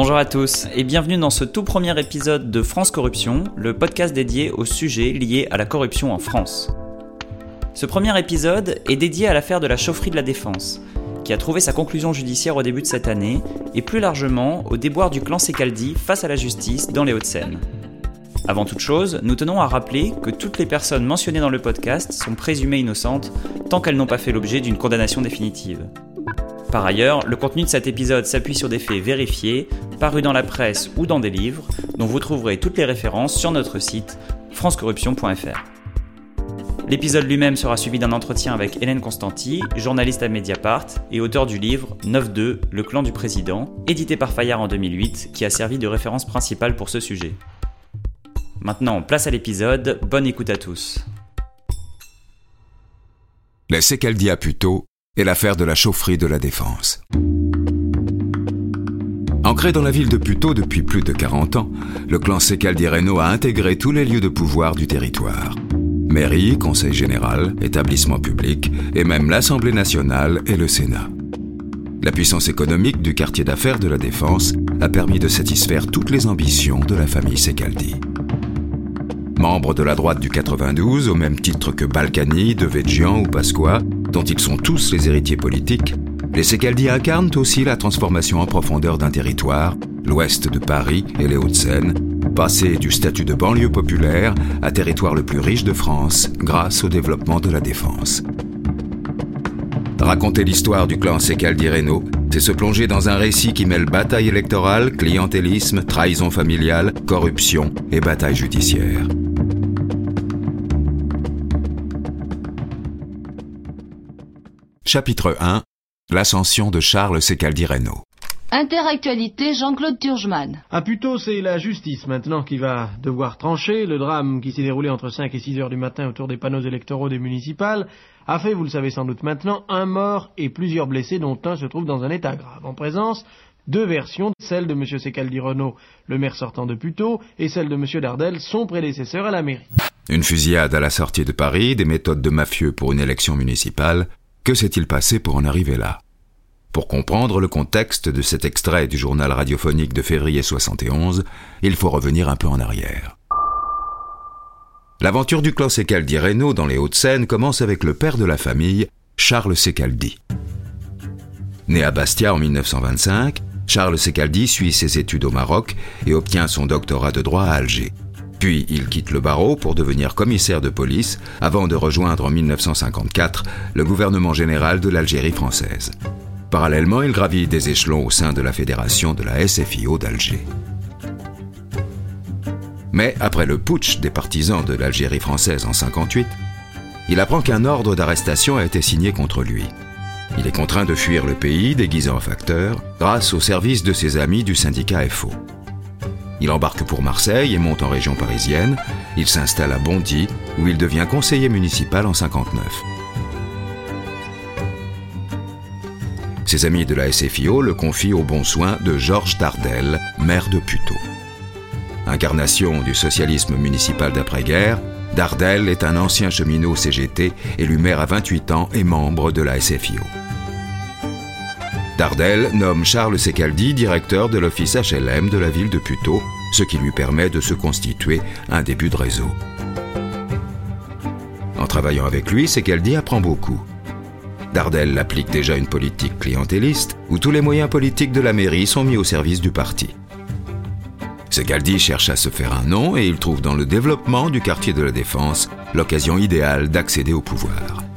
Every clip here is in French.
Bonjour à tous et bienvenue dans ce tout premier épisode de France Corruption, le podcast dédié aux sujets liés à la corruption en France. Ce premier épisode est dédié à l'affaire de la chaufferie de la Défense, qui a trouvé sa conclusion judiciaire au début de cette année, et plus largement au déboire du clan Secaldi face à la justice dans les Hauts-de-Seine. Avant toute chose, nous tenons à rappeler que toutes les personnes mentionnées dans le podcast sont présumées innocentes tant qu'elles n'ont pas fait l'objet d'une condamnation définitive. Par ailleurs, le contenu de cet épisode s'appuie sur des faits vérifiés, parus dans la presse ou dans des livres, dont vous trouverez toutes les références sur notre site francecorruption.fr. L'épisode lui-même sera suivi d'un entretien avec Hélène Constanti, journaliste à Mediapart et auteur du livre 9-2, Le clan du président, édité par Fayard en 2008, qui a servi de référence principale pour ce sujet. Maintenant, place à l'épisode, bonne écoute à tous. À Est l'affaire de la chaufferie de la Défense. Ancré dans la ville de Puteaux depuis plus de 40 ans, le clan Secaldi Reno a intégré tous les lieux de pouvoir du territoire. Mairie, Conseil général, établissement public et même l'Assemblée nationale et le Sénat. La puissance économique du quartier d'affaires de la Défense a permis de satisfaire toutes les ambitions de la famille Secaldi. Membre de la droite du 92, au même titre que Balkany, Devedjian ou Pasqua, dont ils sont tous les héritiers politiques, les Secaldi incarnent aussi la transformation en profondeur d'un territoire, l'ouest de Paris et les Hauts-de-Seine, passé du statut de banlieue populaire à territoire le plus riche de France grâce au développement de la défense. Raconter l'histoire du clan Secaldi Reno, c'est se plonger dans un récit qui mêle bataille électorale, clientélisme, trahison familiale, corruption et bataille judiciaire. Chapitre 1 L'ascension de Charles Secaldi Reno. Interactualité Jean-Claude Turgeman. Ah plutôt c'est la justice maintenant qui va devoir trancher. Le drame qui s'est déroulé entre 5 et 6 heures du matin autour des panneaux électoraux des municipales a fait, vous le savez sans doute maintenant, un mort et plusieurs blessés dont un se trouve dans un état grave. En présence, deux versions, celle de M. Secaldi Renault, le maire sortant de Puteaux, et celle de M. Dardel, son prédécesseur à la mairie. Une fusillade à la sortie de Paris, des méthodes de mafieux pour une élection municipale, que s'est-il passé pour en arriver là? Pour comprendre le contexte de cet extrait du journal radiophonique de février 71, il faut revenir un peu en arrière. L'aventure du clan Secaldi Reno dans les Hauts-de-Seine commence avec le père de la famille, Charles Secaldi. Né à Bastia en 1925, Charles Secaldi suit ses études au Maroc et obtient son doctorat de droit à Alger. Puis il quitte le barreau pour devenir commissaire de police avant de rejoindre en 1954 le gouvernement général de l'Algérie française. Parallèlement, il gravit des échelons au sein de la fédération de la SFIO d'Alger. Mais après le putsch des partisans de l'Algérie française en 58, il apprend qu'un ordre d'arrestation a été signé contre lui. Il est contraint de fuir le pays déguisé en facteur grâce au service de ses amis du syndicat FO. Il embarque pour Marseille et monte en région parisienne. Il s'installe à Bondy, où il devient conseiller municipal en 59. Ses amis de la SFIO le confient au bon soin de Georges Dardel, maire de Puteaux. Incarnation du socialisme municipal d'après-guerre, Dardel est un ancien cheminot CGT, élu maire à 28 ans et membre de la SFIO. Dardel nomme Charles Secaldi directeur de l'office HLM de la ville de Puteaux, ce qui lui permet de se constituer un début de réseau. En travaillant avec lui, Secaldi apprend beaucoup. Dardel applique déjà une politique clientéliste où tous les moyens politiques de la mairie sont mis au service du parti. Secaldi cherche à se faire un nom et il trouve dans le développement du quartier de la Défense l'occasion idéale d'accéder au pouvoir.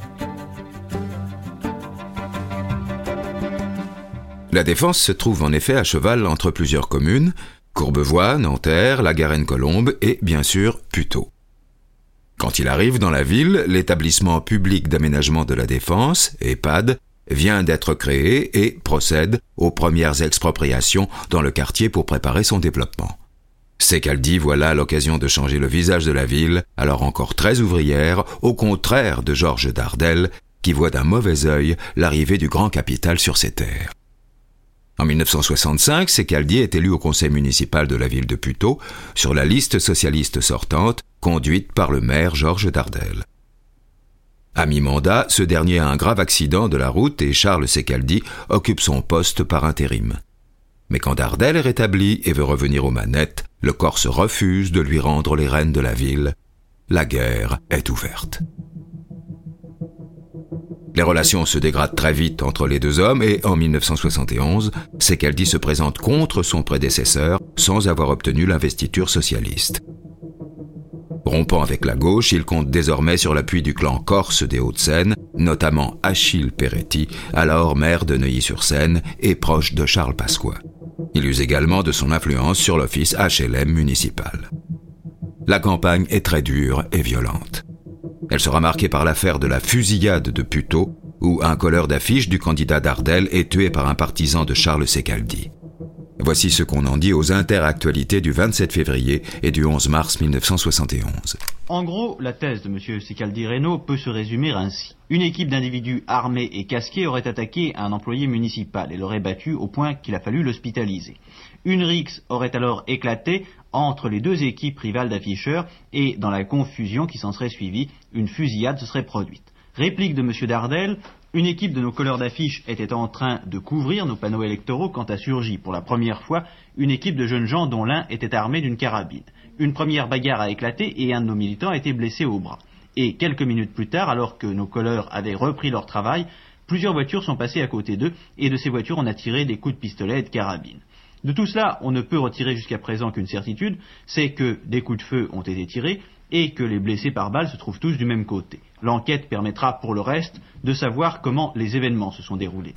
La Défense se trouve en effet à cheval entre plusieurs communes, Courbevoie, Nanterre, La Garenne-Colombe et, bien sûr, Puteaux. Quand il arrive dans la ville, l'établissement public d'aménagement de la Défense, EHPAD, vient d'être créé et procède aux premières expropriations dans le quartier pour préparer son développement. Secaldi voilà l'occasion de changer le visage de la ville, alors encore très ouvrière, au contraire de Georges Dardel, qui voit d'un mauvais œil l'arrivée du grand capital sur ses terres. En 1965, Secaldi est élu au conseil municipal de la ville de Puteaux sur la liste socialiste sortante conduite par le maire Georges Dardel. À mi-mandat, ce dernier a un grave accident de la route et Charles Secaldi occupe son poste par intérim. Mais quand Dardel est rétabli et veut revenir aux manettes, le Corse refuse de lui rendre les rênes de la ville. La guerre est ouverte. Les relations se dégradent très vite entre les deux hommes et en 1971, Secaldi se présente contre son prédécesseur sans avoir obtenu l'investiture socialiste. Rompant avec la gauche, il compte désormais sur l'appui du clan corse des Hauts-de-Seine, notamment Achille Peretti, alors maire de Neuilly-sur-Seine et proche de Charles Pasqua. Il use également de son influence sur l'office HLM municipal. La campagne est très dure et violente. Elle sera marquée par l'affaire de la fusillade de Puteaux, où un colleur d'affiche du candidat Dardel est tué par un partisan de Charles Secaldi. Voici ce qu'on en dit aux interactualités du 27 février et du 11 mars 1971. En gros, la thèse de M. Sicaldi Reno peut se résumer ainsi. Une équipe d'individus armés et casqués aurait attaqué un employé municipal et l'aurait battu au point qu'il a fallu l'hospitaliser. Une rixe aurait alors éclaté entre les deux équipes rivales d'afficheurs et dans la confusion qui s'en serait suivie, une fusillade se serait produite. Réplique de M. Dardel, une équipe de nos couleurs d'affiches était en train de couvrir nos panneaux électoraux quand a surgi pour la première fois une équipe de jeunes gens dont l'un était armé d'une carabine. Une première bagarre a éclaté et un de nos militants a été blessé au bras. Et quelques minutes plus tard, alors que nos couleurs avaient repris leur travail, plusieurs voitures sont passées à côté d'eux et de ces voitures on a tiré des coups de pistolet et de carabine. De tout cela, on ne peut retirer jusqu'à présent qu'une certitude, c'est que des coups de feu ont été tirés, et que les blessés par balle se trouvent tous du même côté. L'enquête permettra pour le reste de savoir comment les événements se sont déroulés.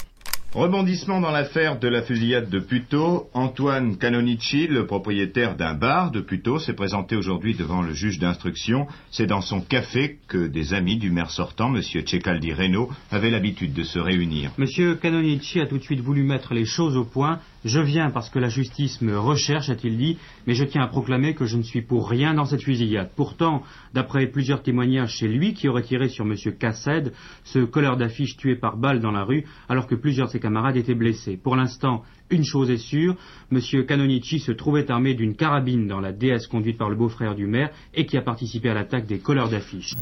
Rebondissement dans l'affaire de la fusillade de Puteaux, Antoine Canonici, le propriétaire d'un bar de Puteaux, s'est présenté aujourd'hui devant le juge d'instruction. C'est dans son café que des amis du maire sortant, M. Cecaldi Reno, avaient l'habitude de se réunir. M. Canonici a tout de suite voulu mettre les choses au point je viens parce que la justice me recherche, a-t-il dit, mais je tiens à proclamer que je ne suis pour rien dans cette fusillade. Pourtant, d'après plusieurs témoignages, c'est lui qui aurait tiré sur M. Cassed, ce colleur d'affiche tué par balle dans la rue, alors que plusieurs de ses camarades étaient blessés. Pour l'instant, une chose est sûre, M. Canonici se trouvait armé d'une carabine dans la DS conduite par le beau-frère du maire et qui a participé à l'attaque des colleurs d'affiches.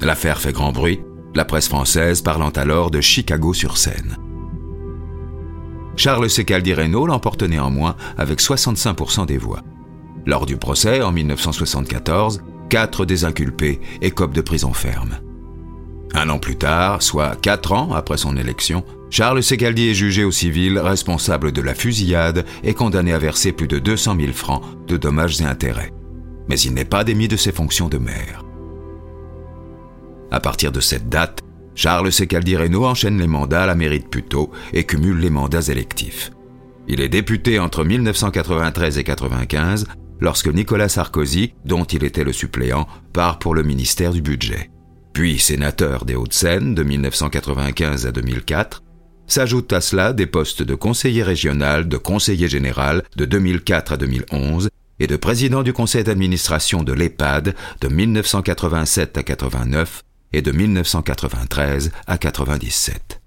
L'affaire fait grand bruit, la presse française parlant alors de Chicago sur scène. Charles Secaldi Reno l'emporte néanmoins avec 65% des voix. Lors du procès, en 1974, quatre des inculpés écopent de prison ferme. Un an plus tard, soit quatre ans après son élection, Charles Secaldi est jugé au civil responsable de la fusillade et condamné à verser plus de 200 000 francs de dommages et intérêts. Mais il n'est pas démis de ses fonctions de maire. À partir de cette date, Charles Secaldi Reno enchaîne les mandats à la mairie de et cumule les mandats électifs. Il est député entre 1993 et 1995 lorsque Nicolas Sarkozy, dont il était le suppléant, part pour le ministère du Budget. Puis sénateur des Hauts-de-Seine de 1995 à 2004, s'ajoutent à cela des postes de conseiller régional, de conseiller général de 2004 à 2011 et de président du conseil d'administration de l'EHPAD de 1987 à 89 et de 1993 à 97.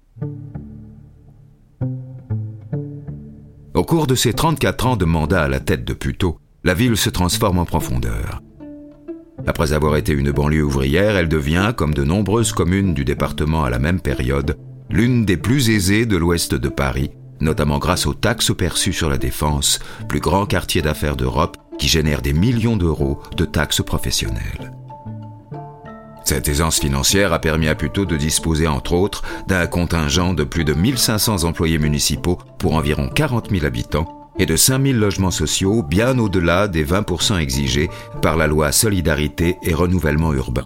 Au cours de ses 34 ans de mandat à la tête de Puteaux, la ville se transforme en profondeur. Après avoir été une banlieue ouvrière, elle devient, comme de nombreuses communes du département à la même période, l'une des plus aisées de l'ouest de Paris, notamment grâce aux taxes perçues sur la défense, plus grand quartier d'affaires d'Europe qui génère des millions d'euros de taxes professionnelles. Cette aisance financière a permis à Puteaux de disposer entre autres d'un contingent de plus de 1500 employés municipaux pour environ 40 000 habitants et de 5000 logements sociaux bien au-delà des 20% exigés par la loi Solidarité et Renouvellement Urbain.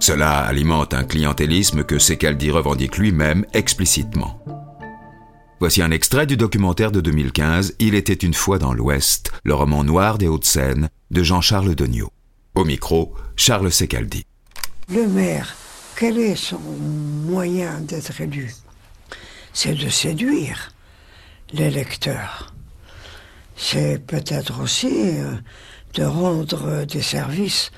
Cela alimente un clientélisme que Secaldi revendique lui-même explicitement. Voici un extrait du documentaire de 2015 Il était une fois dans l'Ouest, le roman noir des Hauts-de-Seine de Jean-Charles Degnaud. Au micro, Charles Secaldi. Le maire, quel est son moyen d'être élu? C'est de séduire l'électeur. C'est peut-être aussi euh, de rendre des services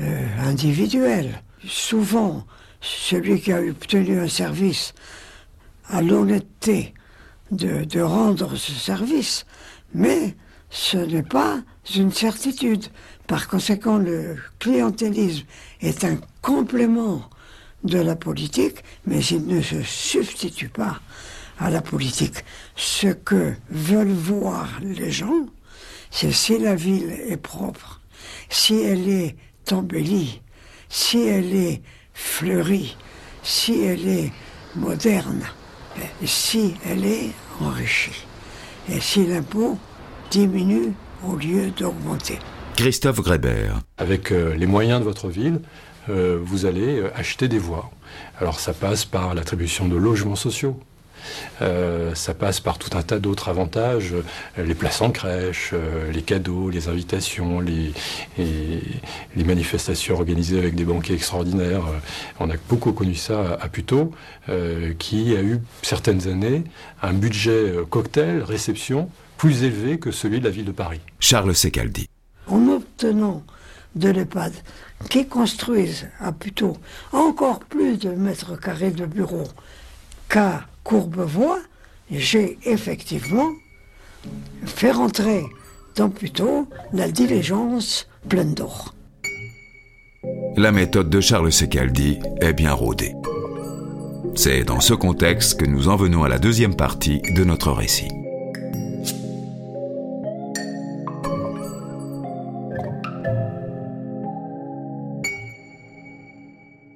euh, individuels. Souvent, celui qui a obtenu un service a l'honnêteté de, de rendre ce service, mais ce n'est pas une certitude. Par conséquent, le clientélisme est un complément de la politique, mais il ne se substitue pas à la politique. Ce que veulent voir les gens, c'est si la ville est propre, si elle est embellie, si elle est fleurie, si elle est moderne, si elle est enrichie, et si l'impôt diminue au lieu d'augmenter. Christophe Grébert. Avec euh, les moyens de votre ville, euh, vous allez euh, acheter des voies. Alors ça passe par l'attribution de logements sociaux. Euh, ça passe par tout un tas d'autres avantages, euh, les places en crèche, euh, les cadeaux, les invitations, les, et les manifestations organisées avec des banquets extraordinaires. On a beaucoup connu ça à, à Puteaux, qui a eu certaines années un budget cocktail, réception, plus élevé que celui de la ville de Paris. Charles Secaldi. En obtenant de l'EHPAD qui construisent à plutôt encore plus de mètres carrés de bureaux qu'à Courbevoie, j'ai effectivement fait rentrer dans plutôt la diligence pleine d'or. La méthode de Charles Secaldi est bien rodée. C'est dans ce contexte que nous en venons à la deuxième partie de notre récit.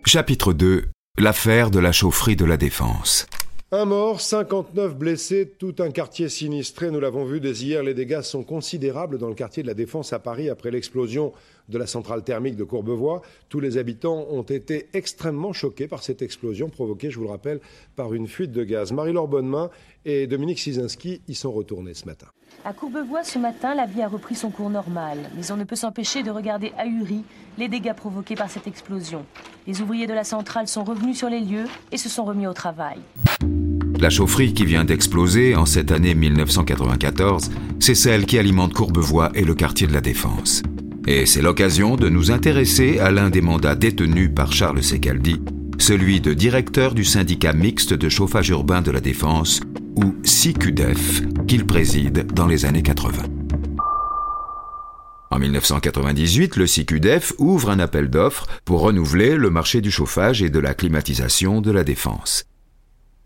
Chapitre 2 L'affaire de la chaufferie de la Défense. Un mort, 59 blessés, tout un quartier sinistré. Nous l'avons vu dès hier, les dégâts sont considérables dans le quartier de la Défense à Paris après l'explosion de la centrale thermique de Courbevoie. Tous les habitants ont été extrêmement choqués par cette explosion provoquée, je vous le rappelle, par une fuite de gaz. Marie-Laure Bonnemain et Dominique Sizinski y sont retournés ce matin. À Courbevoie, ce matin, la vie a repris son cours normal, mais on ne peut s'empêcher de regarder ahuri les dégâts provoqués par cette explosion. Les ouvriers de la centrale sont revenus sur les lieux et se sont remis au travail. La chaufferie qui vient d'exploser en cette année 1994, c'est celle qui alimente Courbevoie et le quartier de la Défense. Et c'est l'occasion de nous intéresser à l'un des mandats détenus par Charles Secaldi, celui de directeur du syndicat mixte de chauffage urbain de la Défense, ou SICUDEF, qu'il préside dans les années 80. En 1998, le SICUDEF ouvre un appel d'offres pour renouveler le marché du chauffage et de la climatisation de la Défense.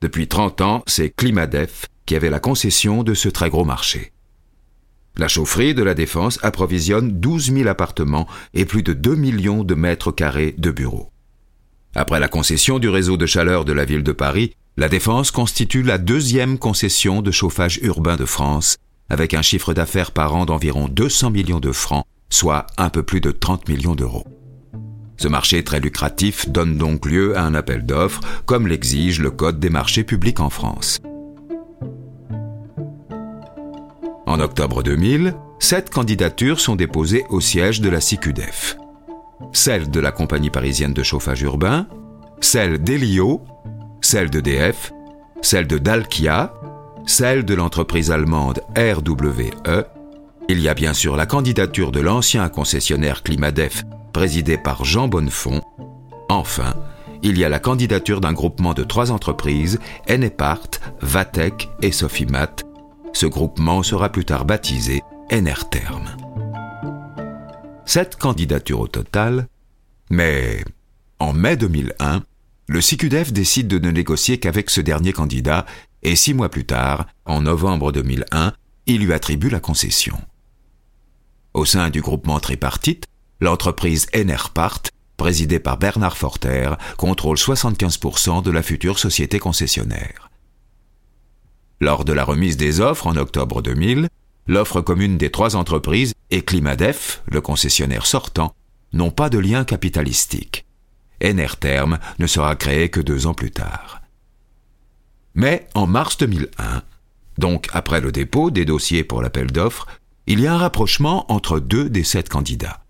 Depuis 30 ans, c'est Climadef qui avait la concession de ce très gros marché. La chaufferie de la Défense approvisionne 12 000 appartements et plus de 2 millions de mètres carrés de bureaux. Après la concession du réseau de chaleur de la ville de Paris, la Défense constitue la deuxième concession de chauffage urbain de France, avec un chiffre d'affaires par an d'environ 200 millions de francs, soit un peu plus de 30 millions d'euros. Ce marché très lucratif donne donc lieu à un appel d'offres, comme l'exige le Code des marchés publics en France. En octobre 2000, sept candidatures sont déposées au siège de la CICUDEF. Celle de la compagnie parisienne de chauffage urbain, celle d'Elio, celle d'EDF, celle de Dalkia, celle de l'entreprise allemande RWE. Il y a bien sûr la candidature de l'ancien concessionnaire Climadef, présidé par Jean Bonnefond. Enfin, il y a la candidature d'un groupement de trois entreprises, Enepart, Vatec et Sofimat. Ce groupement sera plus tard baptisé Enerterm. Sept candidatures au total, mais en mai 2001, le CICUDEF décide de ne négocier qu'avec ce dernier candidat et six mois plus tard, en novembre 2001, il lui attribue la concession. Au sein du groupement tripartite, l'entreprise Enerpart, présidée par Bernard Forter, contrôle 75% de la future société concessionnaire. Lors de la remise des offres en octobre 2000, l'offre commune des trois entreprises et Climadef, le concessionnaire sortant, n'ont pas de lien capitalistique. Enerterm ne sera créé que deux ans plus tard. Mais en mars 2001, donc après le dépôt des dossiers pour l'appel d'offres, il y a un rapprochement entre deux des sept candidats.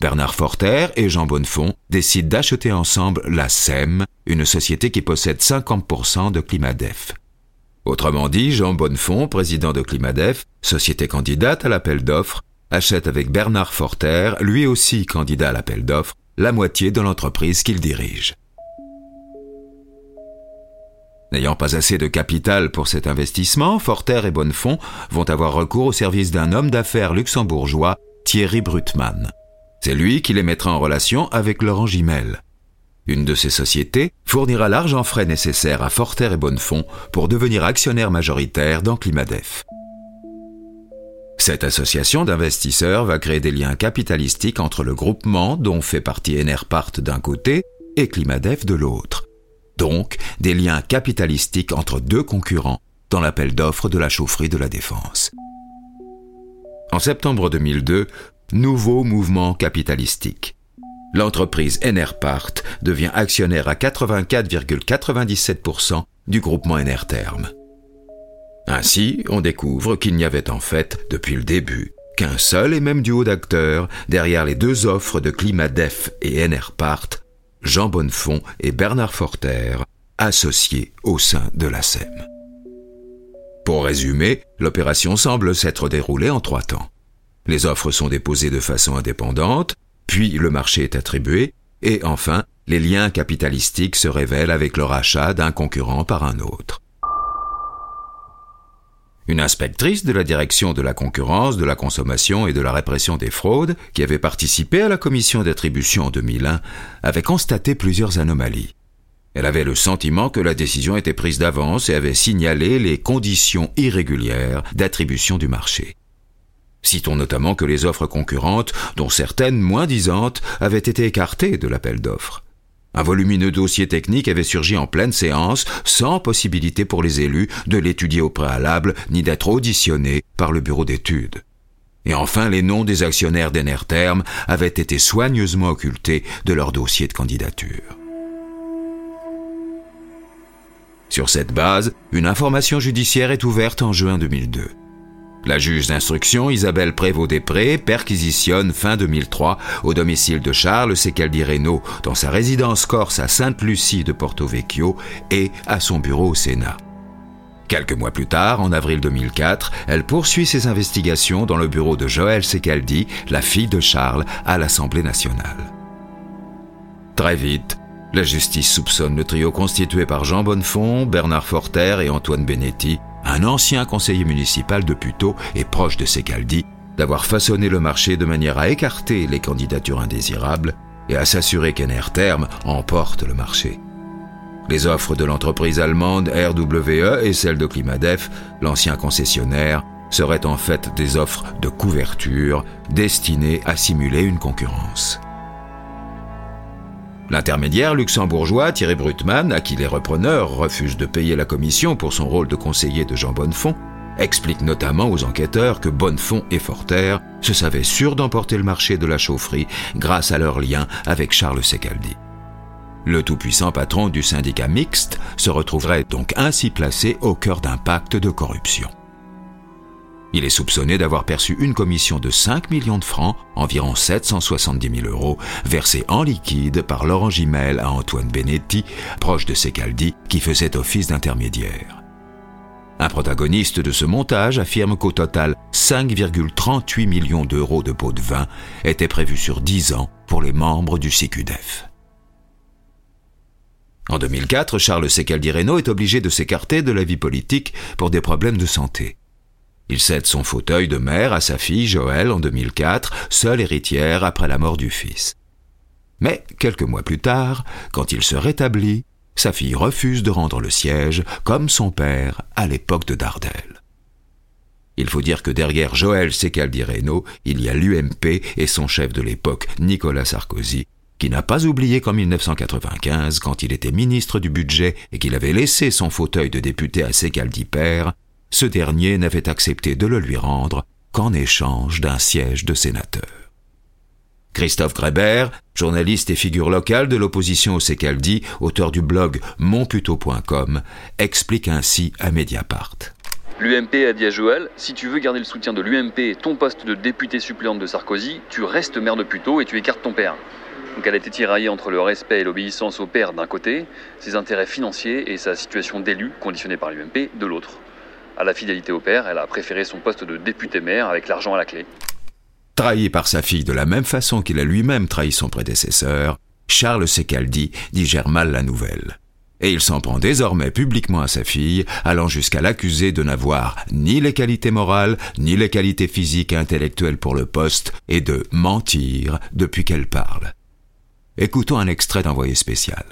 Bernard Forter et Jean Bonnefond décident d'acheter ensemble la SEM, une société qui possède 50% de Climadef. Autrement dit, Jean Bonnefond, président de Climadef, société candidate à l'appel d'offres, achète avec Bernard Forter, lui aussi candidat à l'appel d'offres, la moitié de l'entreprise qu'il dirige. N'ayant pas assez de capital pour cet investissement, Forter et Bonnefond vont avoir recours au service d'un homme d'affaires luxembourgeois, Thierry Brutmann. C'est lui qui les mettra en relation avec Laurent Gimel. Une de ces sociétés fournira l'argent frais nécessaire à Forterre et Bonnefond pour devenir actionnaire majoritaire dans Climadef. Cette association d'investisseurs va créer des liens capitalistiques entre le groupement dont fait partie Enerpart d'un côté et Climadef de l'autre. Donc, des liens capitalistiques entre deux concurrents dans l'appel d'offres de la chaufferie de la Défense. En septembre 2002, nouveau mouvement capitalistique. L'entreprise Enerpart devient actionnaire à 84,97% du groupement Enerterm. Ainsi, on découvre qu'il n'y avait en fait, depuis le début, qu'un seul et même duo d'acteurs derrière les deux offres de Climadef et Enerpart, Jean Bonnefond et Bernard Forter, associés au sein de la SEM. Pour résumer, l'opération semble s'être déroulée en trois temps. Les offres sont déposées de façon indépendante, puis le marché est attribué, et enfin, les liens capitalistiques se révèlent avec le rachat d'un concurrent par un autre. Une inspectrice de la direction de la concurrence, de la consommation et de la répression des fraudes, qui avait participé à la commission d'attribution en 2001, avait constaté plusieurs anomalies. Elle avait le sentiment que la décision était prise d'avance et avait signalé les conditions irrégulières d'attribution du marché. Citons notamment que les offres concurrentes, dont certaines moins disantes, avaient été écartées de l'appel d'offres. Un volumineux dossier technique avait surgi en pleine séance, sans possibilité pour les élus de l'étudier au préalable, ni d'être auditionnés par le bureau d'études. Et enfin, les noms des actionnaires d'Enerterm avaient été soigneusement occultés de leur dossier de candidature. Sur cette base, une information judiciaire est ouverte en juin 2002. La juge d'instruction Isabelle Prévost-Després perquisitionne fin 2003 au domicile de Charles Secaldi Reynaud dans sa résidence corse à Sainte-Lucie de Porto Vecchio et à son bureau au Sénat. Quelques mois plus tard, en avril 2004, elle poursuit ses investigations dans le bureau de Joël Secaldi, la fille de Charles, à l'Assemblée nationale. Très vite, la justice soupçonne le trio constitué par Jean Bonnefond, Bernard Forter et Antoine Benetti un ancien conseiller municipal de Puteaux et proche de Secaldi, d'avoir façonné le marché de manière à écarter les candidatures indésirables et à s'assurer qu'Enerterm emporte le marché. Les offres de l'entreprise allemande RWE et celles de Climadef, l'ancien concessionnaire, seraient en fait des offres de couverture destinées à simuler une concurrence. L'intermédiaire luxembourgeois Thierry Brutmann, à qui les repreneurs refusent de payer la commission pour son rôle de conseiller de Jean Bonnefond, explique notamment aux enquêteurs que Bonnefond et Forter se savaient sûrs d'emporter le marché de la chaufferie grâce à leur lien avec Charles Secaldi. Le tout-puissant patron du syndicat mixte se retrouverait donc ainsi placé au cœur d'un pacte de corruption. Il est soupçonné d'avoir perçu une commission de 5 millions de francs, environ 770 000 euros, versée en liquide par Laurent Gimel à Antoine Benetti, proche de Secaldi, qui faisait office d'intermédiaire. Un protagoniste de ce montage affirme qu'au total, 5,38 millions d'euros de pots de vin étaient prévus sur 10 ans pour les membres du CQDF. En 2004, Charles Secaldi Reynaud est obligé de s'écarter de la vie politique pour des problèmes de santé. Il cède son fauteuil de mère à sa fille Joëlle en 2004, seule héritière après la mort du fils. Mais quelques mois plus tard, quand il se rétablit, sa fille refuse de rendre le siège, comme son père à l'époque de Dardel. Il faut dire que derrière Joël Secaldi Reynaud, il y a l'UMP et son chef de l'époque, Nicolas Sarkozy, qui n'a pas oublié qu'en 1995, quand il était ministre du budget et qu'il avait laissé son fauteuil de député à Secaldi père, ce dernier n'avait accepté de le lui rendre qu'en échange d'un siège de sénateur. Christophe Grébert, journaliste et figure locale de l'opposition au Secaldi, auteur du blog monputo.com, explique ainsi à Mediapart. L'UMP a dit à Joël, si tu veux garder le soutien de l'UMP et ton poste de député suppléante de Sarkozy, tu restes maire de Puteaux et tu écartes ton père. Donc elle était tiraillée entre le respect et l'obéissance au père d'un côté, ses intérêts financiers et sa situation d'élu conditionnée par l'UMP de l'autre à la fidélité au père, elle a préféré son poste de député-maire avec l'argent à la clé. Trahi par sa fille de la même façon qu'il a lui-même trahi son prédécesseur, Charles Secaldi digère mal la nouvelle. Et il s'en prend désormais publiquement à sa fille, allant jusqu'à l'accuser de n'avoir ni les qualités morales, ni les qualités physiques et intellectuelles pour le poste, et de mentir depuis qu'elle parle. Écoutons un extrait d'envoyé spécial.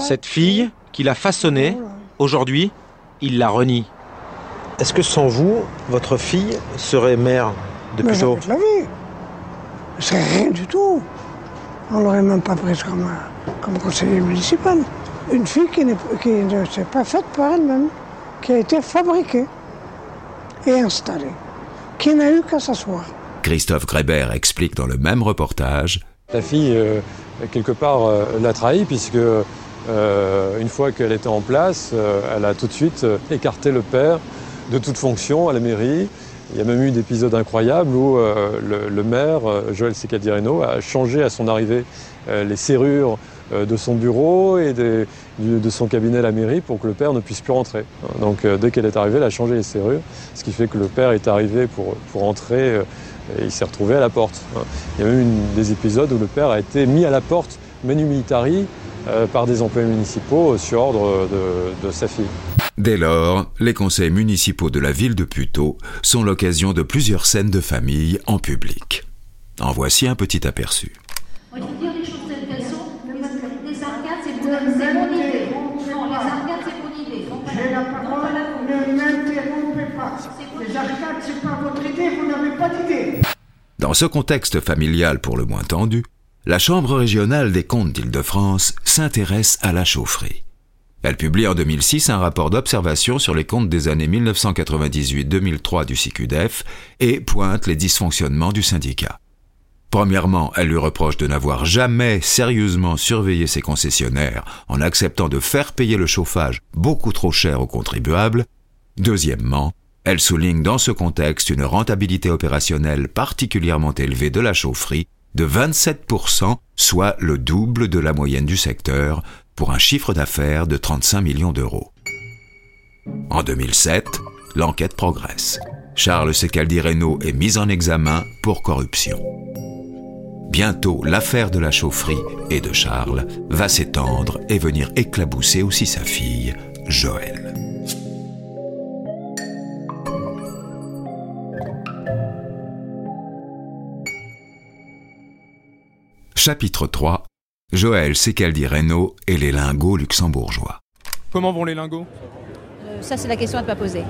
Cette fille qu'il a façonnée, aujourd'hui, il la renie. Est-ce que sans vous, votre fille serait mère de Mais jamais de la vie. C'est rien du tout. On l'aurait même pas prise comme, euh, comme conseiller municipal. Une fille qui, n'est- qui ne s'est pas faite par elle-même, qui a été fabriquée et installée, qui n'a eu qu'à s'asseoir. Christophe Grébert explique dans le même reportage Ta fille, euh, quelque part, euh, l'a trahi puisque euh, une fois qu'elle était en place, euh, elle a tout de suite euh, écarté le père de toute fonction à la mairie. Il y a même eu d'épisodes incroyables où euh, le, maire, euh, Joël Secadireno, a changé à son arrivée euh, les serrures de son bureau et des- de son cabinet à la mairie pour que le père ne puisse plus rentrer. Donc dès qu'elle est arrivée, elle a changé les serrures, ce qui fait que le père est arrivé pour, pour entrer et il s'est retrouvé à la porte. Il y a même une, des épisodes où le père a été mis à la porte menu militari par des employés municipaux sur ordre de sa fille. Dès lors, les conseils municipaux de la ville de Puteaux sont l'occasion de plusieurs scènes de famille en public. En voici un petit aperçu. Moi, je veux dire les choses telles qu'elles sont. Les, les arcades, c'est mon, c'est mon idée. Non, les arcades, c'est mon idée. Non, pas J'ai la non, parole, pas la vôtre. ne m'interrompez pas. Les arcades, c'est pas votre idée, vous n'avez pas d'idée. Dans ce contexte familial pour le moins tendu, la Chambre régionale des comptes d'Île-de-France s'intéresse à la chaufferie. Elle publie en 2006 un rapport d'observation sur les comptes des années 1998-2003 du CICUDEF et pointe les dysfonctionnements du syndicat. Premièrement, elle lui reproche de n'avoir jamais sérieusement surveillé ses concessionnaires en acceptant de faire payer le chauffage beaucoup trop cher aux contribuables. Deuxièmement, elle souligne dans ce contexte une rentabilité opérationnelle particulièrement élevée de la chaufferie de 27%, soit le double de la moyenne du secteur, pour un chiffre d'affaires de 35 millions d'euros. En 2007, l'enquête progresse. Charles Secaldi-Reynaud est mis en examen pour corruption. Bientôt, l'affaire de la chaufferie et de Charles va s'étendre et venir éclabousser aussi sa fille, Joël. Chapitre 3 Joël Secaldi-Reynaud et les lingots luxembourgeois. Comment vont les lingots? Euh, Ça, c'est la question à ne pas poser.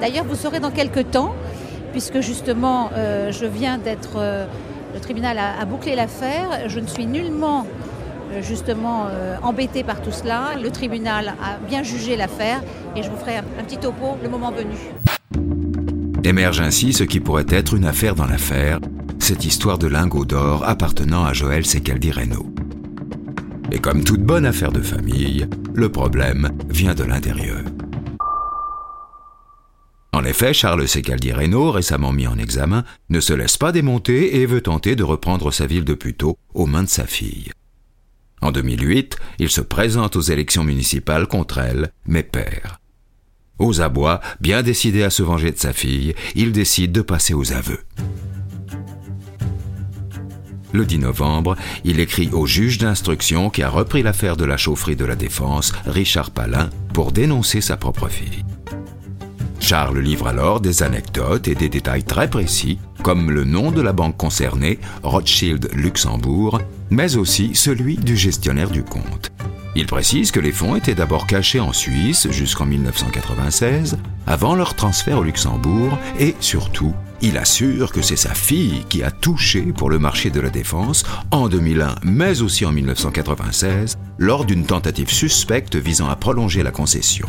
D'ailleurs, vous saurez dans quelques temps, puisque justement, euh, je viens d'être. euh, le tribunal a, a bouclé l'affaire. Je ne suis nullement, euh, justement, euh, embêtée par tout cela. Le tribunal a bien jugé l'affaire et je vous ferai un, un petit topo le moment venu. Émerge ainsi ce qui pourrait être une affaire dans l'affaire, cette histoire de lingots d'or appartenant à Joël Secaldi-Reynaud. Et comme toute bonne affaire de famille, le problème vient de l'intérieur. En effet, Charles Secaldi-Reynaud, récemment mis en examen, ne se laisse pas démonter et veut tenter de reprendre sa ville de Puteaux aux mains de sa fille. En 2008, il se présente aux élections municipales contre elle, mais perd. Aux abois, bien décidé à se venger de sa fille, il décide de passer aux aveux. Le 10 novembre, il écrit au juge d'instruction qui a repris l'affaire de la chaufferie de la Défense, Richard Palin, pour dénoncer sa propre fille. Charles livre alors des anecdotes et des détails très précis, comme le nom de la banque concernée, Rothschild Luxembourg, mais aussi celui du gestionnaire du compte. Il précise que les fonds étaient d'abord cachés en Suisse jusqu'en 1996, avant leur transfert au Luxembourg, et surtout, il assure que c'est sa fille qui a touché pour le marché de la défense en 2001, mais aussi en 1996, lors d'une tentative suspecte visant à prolonger la concession.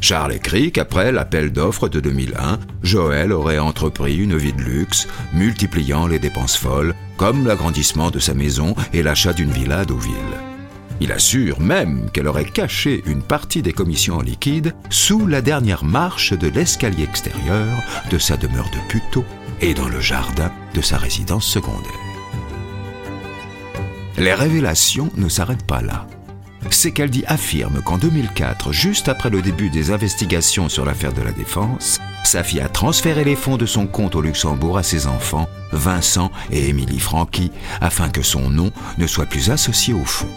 Charles écrit qu'après l'appel d'offres de 2001, Joël aurait entrepris une vie de luxe, multipliant les dépenses folles, comme l'agrandissement de sa maison et l'achat d'une villa à Deauville. Il assure même qu'elle aurait caché une partie des commissions en liquide sous la dernière marche de l'escalier extérieur de sa demeure de Puteaux et dans le jardin de sa résidence secondaire. Les révélations ne s'arrêtent pas là. Secaldi affirme qu'en 2004, juste après le début des investigations sur l'affaire de la Défense, sa fille a transféré les fonds de son compte au Luxembourg à ses enfants, Vincent et Émilie Franqui, afin que son nom ne soit plus associé au fonds.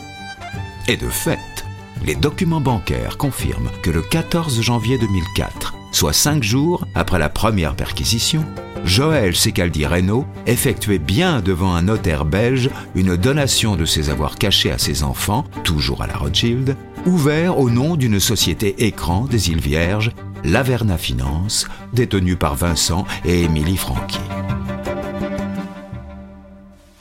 Et de fait, les documents bancaires confirment que le 14 janvier 2004, soit cinq jours après la première perquisition, Joël Secaldi Reynaud effectuait bien devant un notaire belge une donation de ses avoirs cachés à ses enfants, toujours à la Rothschild, ouvert au nom d'une société écran des îles Vierges, Laverna Finance, détenue par Vincent et Émilie Franqui.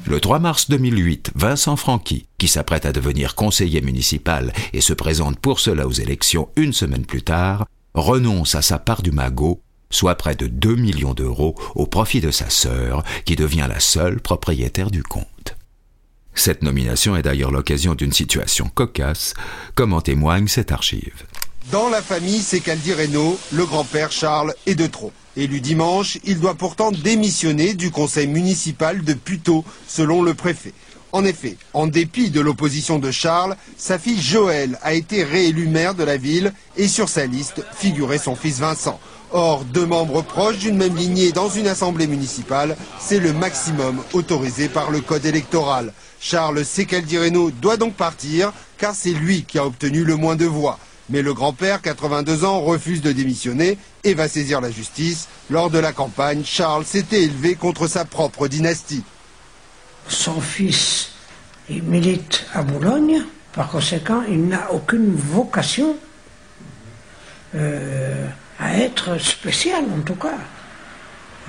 Le 3 mars 2008, Vincent Franqui, qui s'apprête à devenir conseiller municipal et se présente pour cela aux élections une semaine plus tard, renonce à sa part du magot, soit près de 2 millions d'euros au profit de sa sœur, qui devient la seule propriétaire du compte. Cette nomination est d'ailleurs l'occasion d'une situation cocasse, comme en témoigne cette archive. Dans la famille, c'est Caldi Reynaud, le grand-père Charles est de trop. Élu dimanche, il doit pourtant démissionner du conseil municipal de Puteaux, selon le préfet. En effet, en dépit de l'opposition de Charles, sa fille Joëlle a été réélue maire de la ville et sur sa liste figurait son fils Vincent. Or, deux membres proches d'une même lignée dans une assemblée municipale, c'est le maximum autorisé par le code électoral. Charles Secaldireno doit donc partir, car c'est lui qui a obtenu le moins de voix. Mais le grand-père, 82 ans, refuse de démissionner et va saisir la justice. Lors de la campagne, Charles s'était élevé contre sa propre dynastie. Son fils, il milite à Boulogne. Par conséquent, il n'a aucune vocation euh, à être spécial, en tout cas,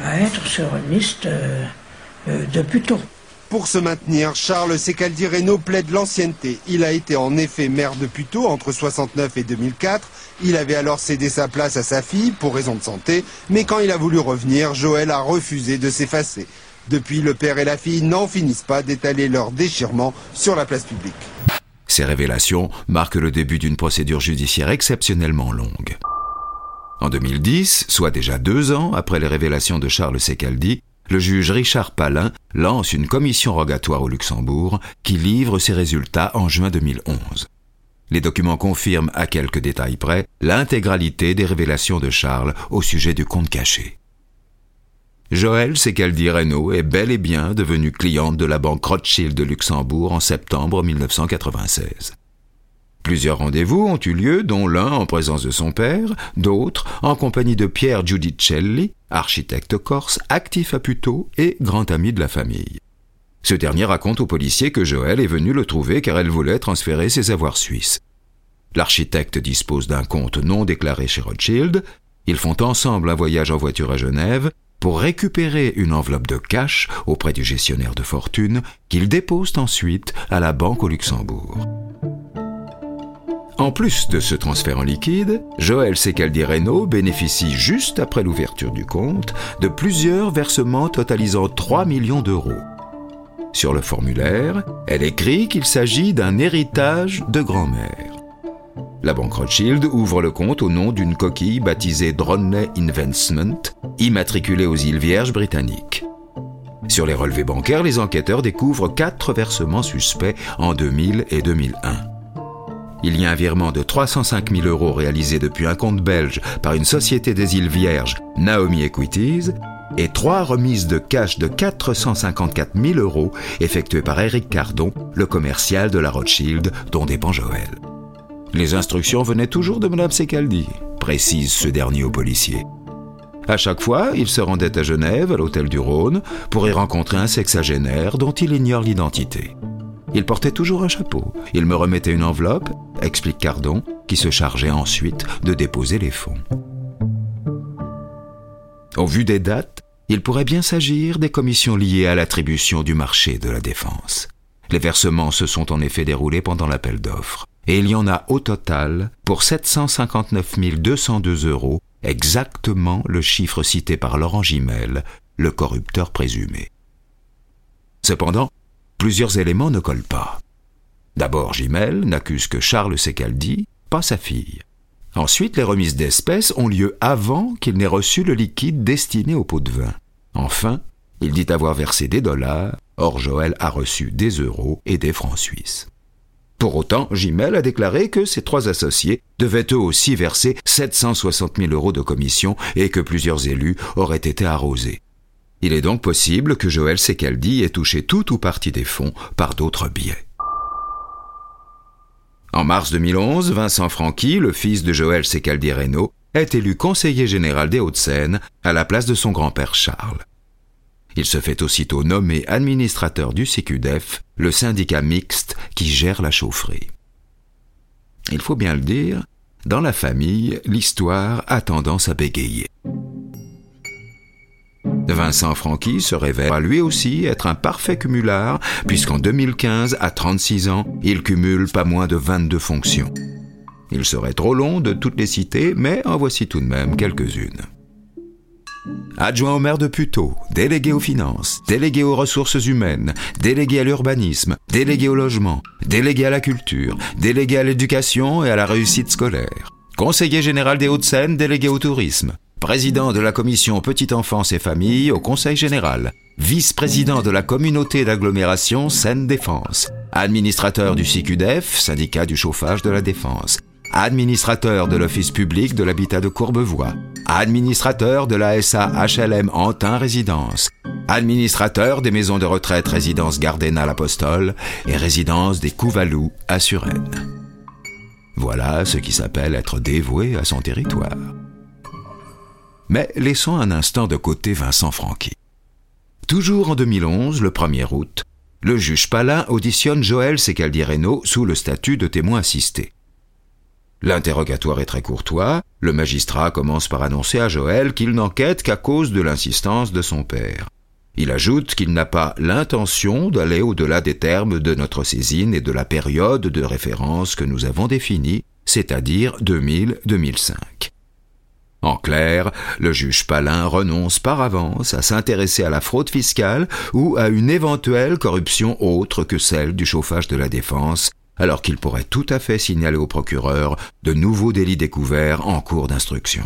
à être sur une liste euh, euh, de Puteaux. Pour se maintenir, Charles Secaldi Reynaud plaide l'ancienneté. Il a été en effet maire de Puteaux entre 69 et 2004. Il avait alors cédé sa place à sa fille pour raison de santé, mais quand il a voulu revenir, Joël a refusé de s'effacer. Depuis, le père et la fille n'en finissent pas d'étaler leur déchirement sur la place publique. Ces révélations marquent le début d'une procédure judiciaire exceptionnellement longue. En 2010, soit déjà deux ans après les révélations de Charles Secaldi, le juge Richard Palin lance une commission rogatoire au Luxembourg qui livre ses résultats en juin 2011. Les documents confirment à quelques détails près l'intégralité des révélations de Charles au sujet du compte caché. Joël Secaldi Reynaud est bel et bien devenue cliente de la banque Rothschild de Luxembourg en septembre 1996. Plusieurs rendez-vous ont eu lieu, dont l'un en présence de son père, d'autres en compagnie de Pierre Giudicelli, architecte corse, actif à Puteaux et grand ami de la famille. Ce dernier raconte aux policiers que Joël est venu le trouver car elle voulait transférer ses avoirs suisses. L'architecte dispose d'un compte non déclaré chez Rothschild. Ils font ensemble un voyage en voiture à Genève pour récupérer une enveloppe de cash auprès du gestionnaire de fortune qu'ils déposent ensuite à la banque au Luxembourg. En plus de ce transfert en liquide, Joël Secaldi Reynaud bénéficie juste après l'ouverture du compte de plusieurs versements totalisant 3 millions d'euros. Sur le formulaire, elle écrit qu'il s'agit d'un héritage de grand-mère. La banque Rothschild ouvre le compte au nom d'une coquille baptisée Dronley Investment, immatriculée aux îles Vierges britanniques. Sur les relevés bancaires, les enquêteurs découvrent quatre versements suspects en 2000 et 2001. Il y a un virement de 305 000 euros réalisé depuis un compte belge par une société des îles Vierges, Naomi Equities, et trois remises de cash de 454 000 euros effectuées par Eric Cardon, le commercial de la Rothschild dont dépend Joël. Les instructions venaient toujours de Mme Secaldi, précise ce dernier au policier. À chaque fois, il se rendait à Genève, à l'hôtel du Rhône, pour y rencontrer un sexagénaire dont il ignore l'identité. Il portait toujours un chapeau. Il me remettait une enveloppe, explique Cardon, qui se chargeait ensuite de déposer les fonds. Au vu des dates, il pourrait bien s'agir des commissions liées à l'attribution du marché de la défense. Les versements se sont en effet déroulés pendant l'appel d'offres, et il y en a au total pour 759 202 euros, exactement le chiffre cité par Laurent Gimel, le corrupteur présumé. Cependant, plusieurs éléments ne collent pas. D'abord, Gimel n'accuse que Charles Secaldi, pas sa fille. Ensuite, les remises d'espèces ont lieu avant qu'il n'ait reçu le liquide destiné au pot de vin. Enfin, il dit avoir versé des dollars, or Joël a reçu des euros et des francs suisses. Pour autant, Gimel a déclaré que ses trois associés devaient eux aussi verser 760 000 euros de commission et que plusieurs élus auraient été arrosés. Il est donc possible que Joël Secaldi ait touché tout ou partie des fonds par d'autres biais. En mars 2011, Vincent Franqui, le fils de Joël Secaldi Reynaud, est élu conseiller général des Hauts-de-Seine à la place de son grand-père Charles. Il se fait aussitôt nommer administrateur du CQDF, le syndicat mixte qui gère la chaufferie. Il faut bien le dire, dans la famille, l'histoire a tendance à bégayer. Vincent Franqui se révèle à lui aussi être un parfait cumulard, puisqu'en 2015, à 36 ans, il cumule pas moins de 22 fonctions. Il serait trop long de toutes les citer, mais en voici tout de même quelques-unes. Adjoint au maire de Puteaux, délégué aux finances, délégué aux ressources humaines, délégué à l'urbanisme, délégué au logement, délégué à la culture, délégué à l'éducation et à la réussite scolaire, conseiller général des Hauts-de-Seine, délégué au tourisme, président de la commission Petite Enfance et Famille au Conseil général, vice-président de la communauté d'agglomération Seine-Défense, administrateur du CQDF, syndicat du chauffage de la défense, administrateur de l'Office public de l'habitat de Courbevoie, administrateur de la SA HLM Antin Résidence, administrateur des maisons de retraite Résidence Gardena l'Apostole et Résidence des Couvalous à Suresnes. Voilà ce qui s'appelle être dévoué à son territoire. Mais laissons un instant de côté Vincent Franqui. Toujours en 2011, le 1er août, le juge Palin auditionne Joël Secaldi-Reynaud sous le statut de témoin assisté. L'interrogatoire est très courtois, le magistrat commence par annoncer à Joël qu'il n'enquête qu'à cause de l'insistance de son père. Il ajoute qu'il n'a pas l'intention d'aller au-delà des termes de notre saisine et de la période de référence que nous avons définie, c'est-à-dire 2000-2005. En clair, le juge Palin renonce par avance à s'intéresser à la fraude fiscale ou à une éventuelle corruption autre que celle du chauffage de la défense, alors qu'il pourrait tout à fait signaler au procureur de nouveaux délits découverts en cours d'instruction.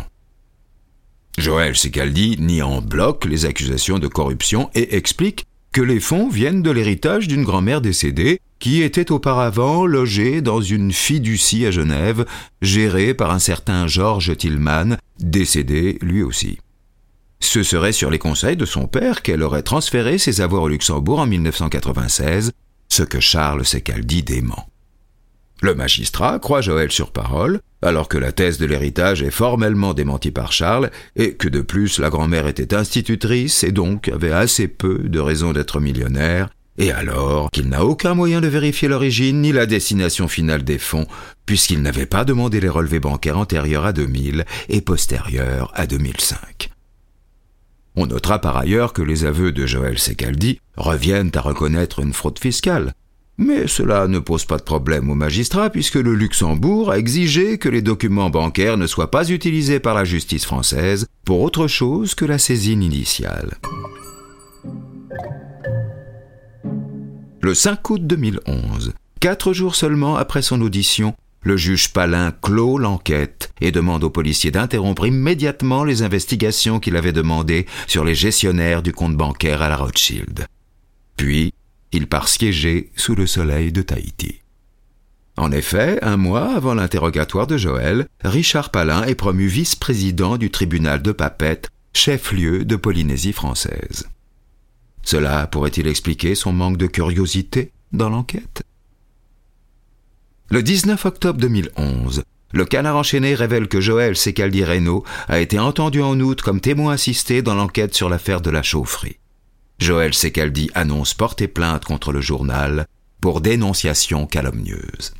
Joël Secaldi nie en bloc les accusations de corruption et explique que les fonds viennent de l'héritage d'une grand-mère décédée qui était auparavant logée dans une fiducie à Genève, gérée par un certain Georges Tillman, décédé lui aussi. Ce serait sur les conseils de son père qu'elle aurait transféré ses avoirs au Luxembourg en 1996, ce que Charles Secaldi dément. Le magistrat croit Joël sur parole, alors que la thèse de l'héritage est formellement démentie par Charles, et que de plus la grand-mère était institutrice et donc avait assez peu de raisons d'être millionnaire, et alors qu'il n'a aucun moyen de vérifier l'origine ni la destination finale des fonds, puisqu'il n'avait pas demandé les relevés bancaires antérieurs à 2000 et postérieurs à 2005. On notera par ailleurs que les aveux de Joël Secaldi reviennent à reconnaître une fraude fiscale, mais cela ne pose pas de problème au magistrat puisque le Luxembourg a exigé que les documents bancaires ne soient pas utilisés par la justice française pour autre chose que la saisine initiale. Le 5 août 2011, quatre jours seulement après son audition, le juge Palin clôt l'enquête et demande aux policiers d'interrompre immédiatement les investigations qu'il avait demandées sur les gestionnaires du compte bancaire à la Rothschild. Puis, il part siéger sous le soleil de Tahiti. En effet, un mois avant l'interrogatoire de Joël, Richard Palin est promu vice-président du tribunal de Papette, chef-lieu de Polynésie française. Cela pourrait-il expliquer son manque de curiosité dans l'enquête? Le 19 octobre 2011, le canard enchaîné révèle que Joël Secaldi Reynaud a été entendu en août comme témoin assisté dans l'enquête sur l'affaire de la chaufferie. Joël Secaldi annonce porter plainte contre le journal pour dénonciation calomnieuse.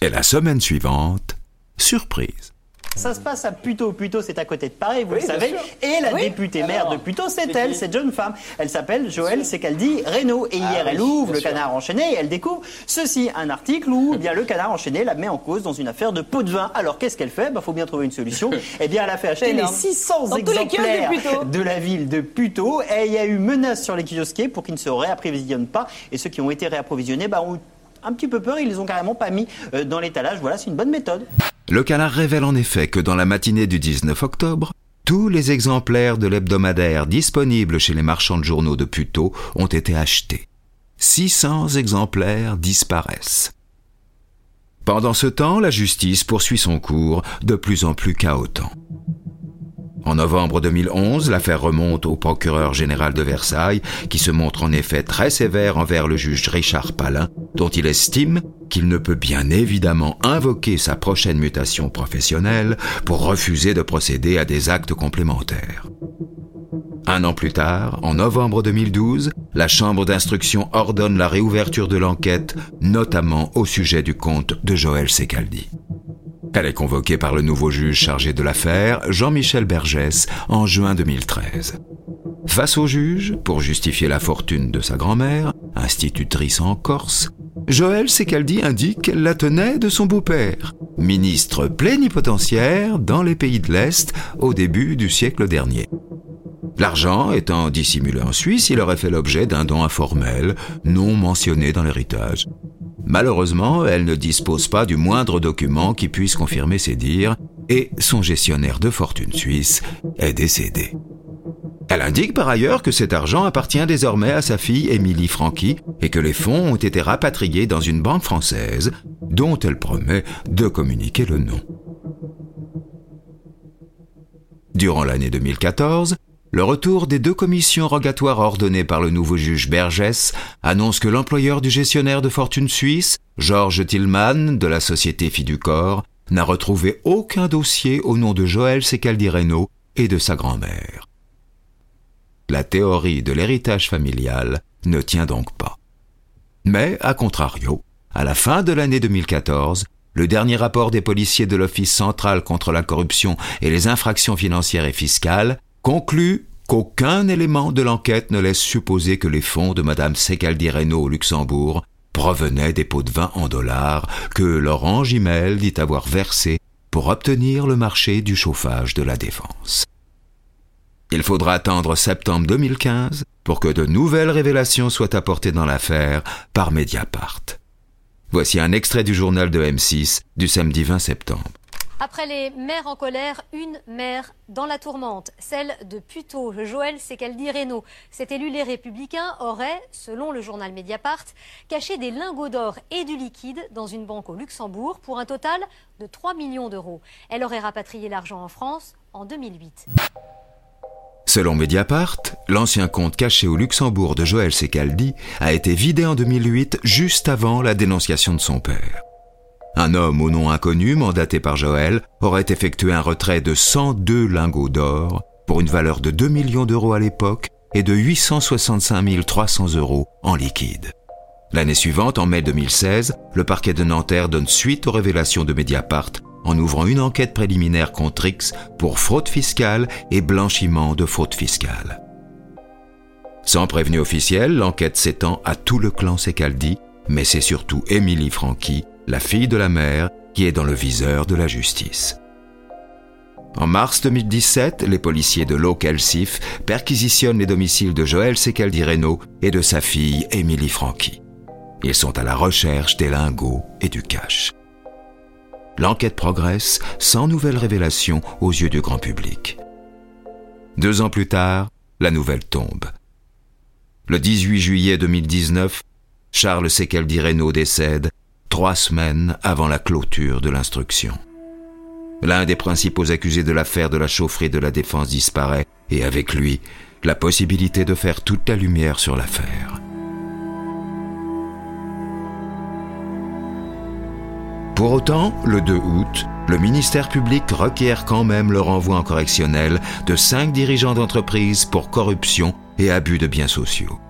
Et la semaine suivante, surprise. Ça se passe à Puteaux. Puteaux, c'est à côté de Paris, vous le savez. Et la députée maire de Puteaux, c'est elle, cette jeune femme. Elle s'appelle Joëlle Secaldi Reynaud. Et hier, elle ouvre le canard enchaîné et elle découvre ceci, un article où eh bien, le canard enchaîné la met en cause dans une affaire de pot de vin. Alors, qu'est-ce qu'elle fait? Il bah, faut bien trouver une solution. eh bien, elle a fait acheter les 600 exemplaires de, la ville de Puteaux. Et il y a eu menace sur les kiosquiers pour qu'ils ne se réapprovisionnent pas. Et ceux qui ont été réapprovisionnés bah, ont un petit peu peur, ils les ont carrément pas mis euh, dans l'étalage. Voilà, c'est une bonne méthode. Le canard révèle en effet que dans la matinée du 19 octobre, tous les exemplaires de l'hebdomadaire disponibles chez les marchands de journaux de Puteaux ont été achetés. 600 exemplaires disparaissent. Pendant ce temps, la justice poursuit son cours de plus en plus chaotant. En novembre 2011, l'affaire remonte au procureur général de Versailles, qui se montre en effet très sévère envers le juge Richard Palin, dont il estime qu'il ne peut bien évidemment invoquer sa prochaine mutation professionnelle pour refuser de procéder à des actes complémentaires. Un an plus tard, en novembre 2012, la Chambre d'instruction ordonne la réouverture de l'enquête, notamment au sujet du compte de Joël Secaldi. Elle est convoquée par le nouveau juge chargé de l'affaire, Jean-Michel Bergès, en juin 2013. Face au juge, pour justifier la fortune de sa grand-mère, institutrice en Corse, Joël Secaldi indique qu'elle la tenait de son beau-père, ministre plénipotentiaire dans les pays de l'Est au début du siècle dernier. L'argent étant dissimulé en Suisse, il aurait fait l'objet d'un don informel, non mentionné dans l'héritage. Malheureusement, elle ne dispose pas du moindre document qui puisse confirmer ses dires, et son gestionnaire de fortune suisse est décédé. Elle indique par ailleurs que cet argent appartient désormais à sa fille Émilie Franqui et que les fonds ont été rapatriés dans une banque française dont elle promet de communiquer le nom. Durant l'année 2014, le retour des deux commissions rogatoires ordonnées par le nouveau juge Bergès annonce que l'employeur du gestionnaire de fortune suisse, Georges Tillman, de la société Fiducor, n'a retrouvé aucun dossier au nom de Joël Secaldi Reynaud et de sa grand-mère. La théorie de l'héritage familial ne tient donc pas. Mais, à contrario, à la fin de l'année 2014, le dernier rapport des policiers de l'Office central contre la corruption et les infractions financières et fiscales conclut qu'aucun élément de l'enquête ne laisse supposer que les fonds de Madame Secaldi Reynaud au Luxembourg provenaient des pots de vin en dollars que Laurent Gimel dit avoir versés pour obtenir le marché du chauffage de la défense. Il faudra attendre septembre 2015 pour que de nouvelles révélations soient apportées dans l'affaire par Mediapart. Voici un extrait du journal de M6 du samedi 20 septembre. Après les mères en colère, une mère dans la tourmente, celle de Puteaux. Joël Secaldi Reynaud, cet élu Les Républicains aurait, selon le journal Mediapart, caché des lingots d'or et du liquide dans une banque au Luxembourg pour un total de 3 millions d'euros. Elle aurait rapatrié l'argent en France en 2008. Selon Mediapart, l'ancien compte caché au Luxembourg de Joël Secaldi a été vidé en 2008 juste avant la dénonciation de son père. Un homme au nom inconnu, mandaté par Joël, aurait effectué un retrait de 102 lingots d'or pour une valeur de 2 millions d'euros à l'époque et de 865 300 euros en liquide. L'année suivante, en mai 2016, le parquet de Nanterre donne suite aux révélations de Mediapart en ouvrant une enquête préliminaire contre X pour fraude fiscale et blanchiment de fraude fiscale. Sans prévenu officiel, l'enquête s'étend à tout le clan Secaldi, mais c'est surtout Émilie Franqui la fille de la mère, qui est dans le viseur de la justice. En mars 2017, les policiers de l'Ocalcif perquisitionnent les domiciles de Joël Secaldi Reynaud et de sa fille Émilie Franqui. Ils sont à la recherche des lingots et du cash. L'enquête progresse sans nouvelles révélations aux yeux du grand public. Deux ans plus tard, la nouvelle tombe. Le 18 juillet 2019, Charles Secaldi Reynaud décède trois semaines avant la clôture de l'instruction. L'un des principaux accusés de l'affaire de la chaufferie de la défense disparaît, et avec lui, la possibilité de faire toute la lumière sur l'affaire. Pour autant, le 2 août, le ministère public requiert quand même le renvoi en correctionnel de cinq dirigeants d'entreprise pour corruption et abus de biens sociaux.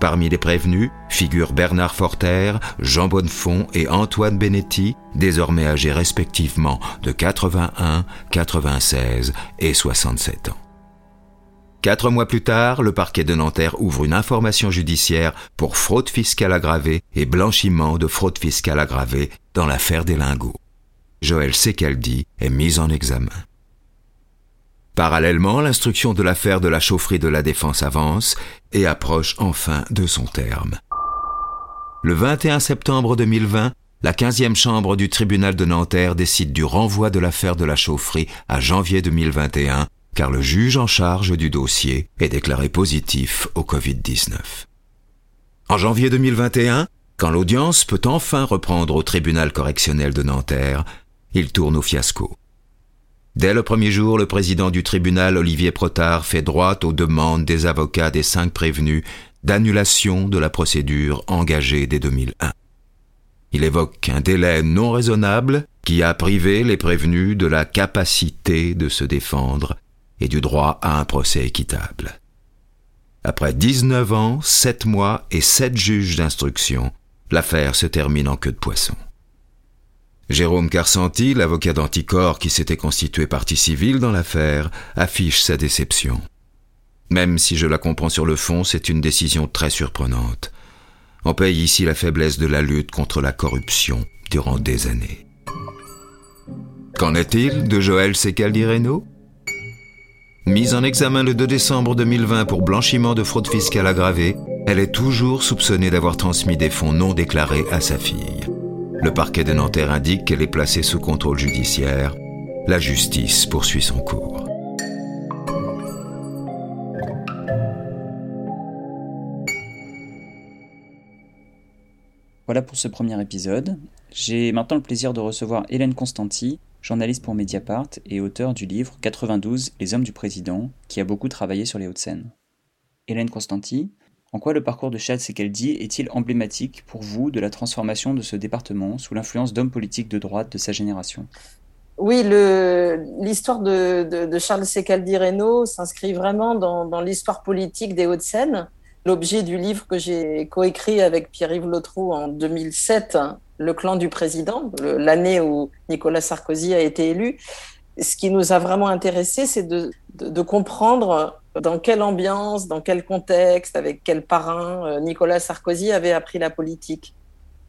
Parmi les prévenus figurent Bernard Forter, Jean Bonnefond et Antoine Benetti, désormais âgés respectivement de 81, 96 et 67 ans. Quatre mois plus tard, le parquet de Nanterre ouvre une information judiciaire pour fraude fiscale aggravée et blanchiment de fraude fiscale aggravée dans l'affaire des lingots. Joël Secaldi est mis en examen. Parallèlement, l'instruction de l'affaire de la chaufferie de la défense avance et approche enfin de son terme. Le 21 septembre 2020, la 15e chambre du tribunal de Nanterre décide du renvoi de l'affaire de la chaufferie à janvier 2021, car le juge en charge du dossier est déclaré positif au Covid-19. En janvier 2021, quand l'audience peut enfin reprendre au tribunal correctionnel de Nanterre, il tourne au fiasco. Dès le premier jour, le président du tribunal, Olivier Protard, fait droit aux demandes des avocats des cinq prévenus d'annulation de la procédure engagée dès 2001. Il évoque un délai non raisonnable qui a privé les prévenus de la capacité de se défendre et du droit à un procès équitable. Après 19 ans, 7 mois et 7 juges d'instruction, l'affaire se termine en queue de poisson. Jérôme Carsanti, l'avocat d'Anticor qui s'était constitué partie civile dans l'affaire, affiche sa déception. Même si je la comprends sur le fond, c'est une décision très surprenante. On paye ici la faiblesse de la lutte contre la corruption durant des années. Qu'en est-il de Joël Secaldi-Reno Mise en examen le 2 décembre 2020 pour blanchiment de fraude fiscale aggravée, elle est toujours soupçonnée d'avoir transmis des fonds non déclarés à sa fille. Le parquet de Nanterre indique qu'elle est placée sous contrôle judiciaire. La justice poursuit son cours. Voilà pour ce premier épisode. J'ai maintenant le plaisir de recevoir Hélène Constanti, journaliste pour Mediapart et auteur du livre 92 Les hommes du président, qui a beaucoup travaillé sur les Hauts-de-Seine. Hélène Constanti, en quoi le parcours de Chad Sekeldi est-il emblématique pour vous de la transformation de ce département sous l'influence d'hommes politiques de droite de sa génération? Oui, l'histoire de, Charles Secaldi Reynaud s'inscrit vraiment dans, l'histoire politique des Hauts-de-Seine. L'objet du livre que j'ai coécrit avec Pierre-Yves Lotrou en 2007, Le clan du président, l'année où Nicolas Sarkozy a été élu, ce qui nous a vraiment intéressé, c'est de, comprendre dans quelle ambiance, dans quel contexte, avec quel parrain euh, Nicolas Sarkozy avait appris la politique.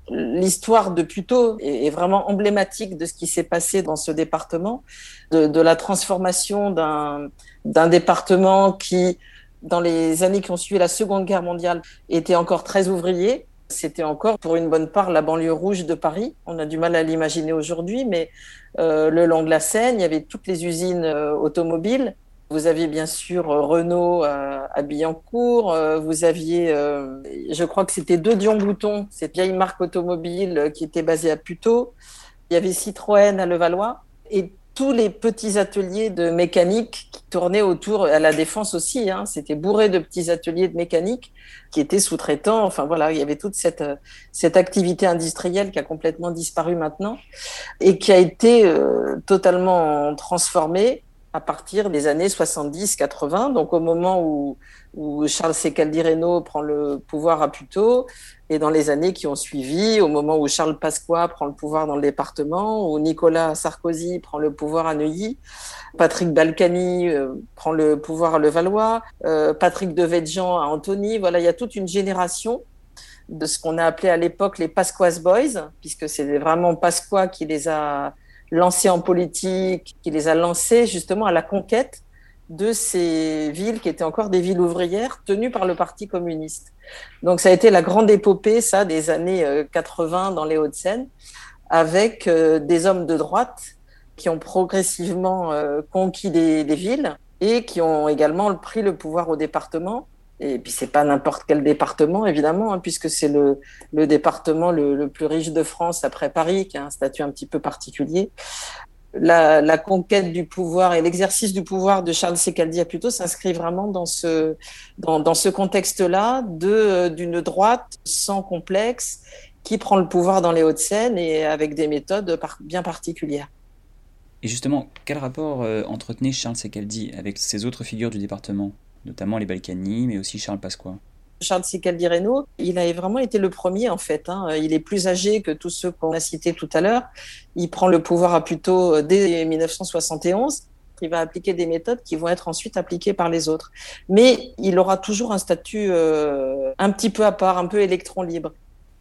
L'histoire de Puteaux est vraiment emblématique de ce qui s'est passé dans ce département, de la transformation d'un département qui, dans les années qui ont suivi la Seconde Guerre mondiale, était encore très ouvrier. C'était encore, pour une bonne part, la banlieue rouge de Paris. On a du mal à l'imaginer aujourd'hui, mais euh, le long de la Seine, il y avait toutes les usines euh, automobiles vous aviez bien sûr euh, Renault à, Billancourt. Vous aviez, je crois que c'était deux Dion Bouton, cette vieille marque automobile qui était basée à Puteaux. Il y avait Citroën à Levallois tous les petits ateliers de mécanique qui tournaient autour, à la Défense aussi, hein, c'était bourré de petits ateliers de mécanique qui étaient sous-traitants. Enfin voilà, il y avait toute cette, cette activité industrielle qui a complètement disparu maintenant et qui a été totalement transformée à partir des années 70-80, donc au moment où, Charles Reynaud prend le pouvoir à Puteaux, et dans les années qui ont suivi, au moment où Charles Pasqua prend le pouvoir dans le département, où Nicolas Sarkozy prend le pouvoir à Neuilly, Patrick Balkany euh, prend le pouvoir à Levallois, euh, Patrick Devedjian à Antony, voilà, il y a toute une génération de ce qu'on a appelé à l'époque les Pasquas Boys, puisque c'est vraiment Pasqua qui les a lancés en politique, qui les a lancés justement à la conquête de ces villes qui étaient encore des villes ouvrières tenues par le Parti communiste. Donc ça a été la grande épopée, ça, des années 80 euh, dans les Hauts-de-Seine, avec euh, des hommes de droite qui ont progressivement euh, conquis des, des villes et qui ont également pris le pouvoir au département et puis c'est pas n'importe quel département évidemment, hein, puisque c'est le, département le, plus riche de France après Paris, qui a un statut un petit peu particulier. La, conquête du pouvoir et l'exercice du pouvoir de Charles Secaldi plutôt s'inscrit vraiment dans ce dans, ce contexte-là d'une droite sans complexe qui prend le pouvoir dans les Hauts-de-Seine et avec des méthodes bien particulières. Et justement, quel rapport euh, entretenait Charles Secaldi avec ces autres figures du département? Notamment les Balkany, mais aussi Charles Pasqua. Charles Sicaldi Reno, il a vraiment été le premier en fait. Hein. Il est plus âgé que tous ceux qu'on a cités tout à l'heure. Il prend le pouvoir à plutôt dès 1971. Il va appliquer des méthodes qui vont être ensuite appliquées par les autres. Mais il aura toujours un statut euh, un petit peu à part, un peu électron libre.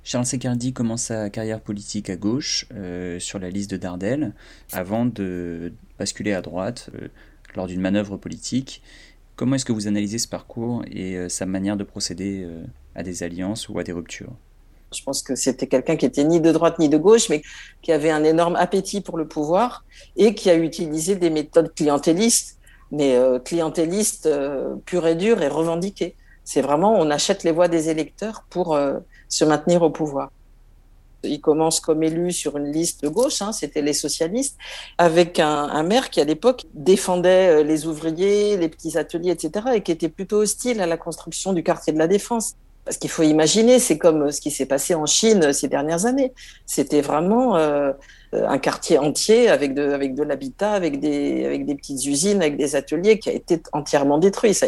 Charles Secardi commence sa carrière politique à gauche, euh, sur la liste de Dardel, avant de basculer à droite euh, lors d'une manœuvre politique. Comment est-ce que vous analysez ce parcours et euh, sa manière de procéder euh, à des alliances ou à des ruptures? Je pense que c'était quelqu'un qui était ni de droite ni de gauche, mais qui avait un énorme appétit pour le pouvoir et qui a utilisé des méthodes clientélistes, mais euh, clientélistes pures et dures et revendiquées. C'est vraiment, on achète les voix des électeurs pour se maintenir au pouvoir. Il commence comme élu sur une liste de gauche, hein, c'était les socialistes, avec un, maire qui à l'époque défendait euh, les ouvriers, les petits ateliers, etc., et qui était plutôt hostile à la construction du quartier de la Défense. Parce qu'il faut imaginer, c'est comme ce qui s'est passé en Chine ces dernières années. C'était vraiment euh, un quartier entier avec de, avec de l'habitat, avec des, avec des petites usines, avec des ateliers qui a été entièrement détruit. Ça,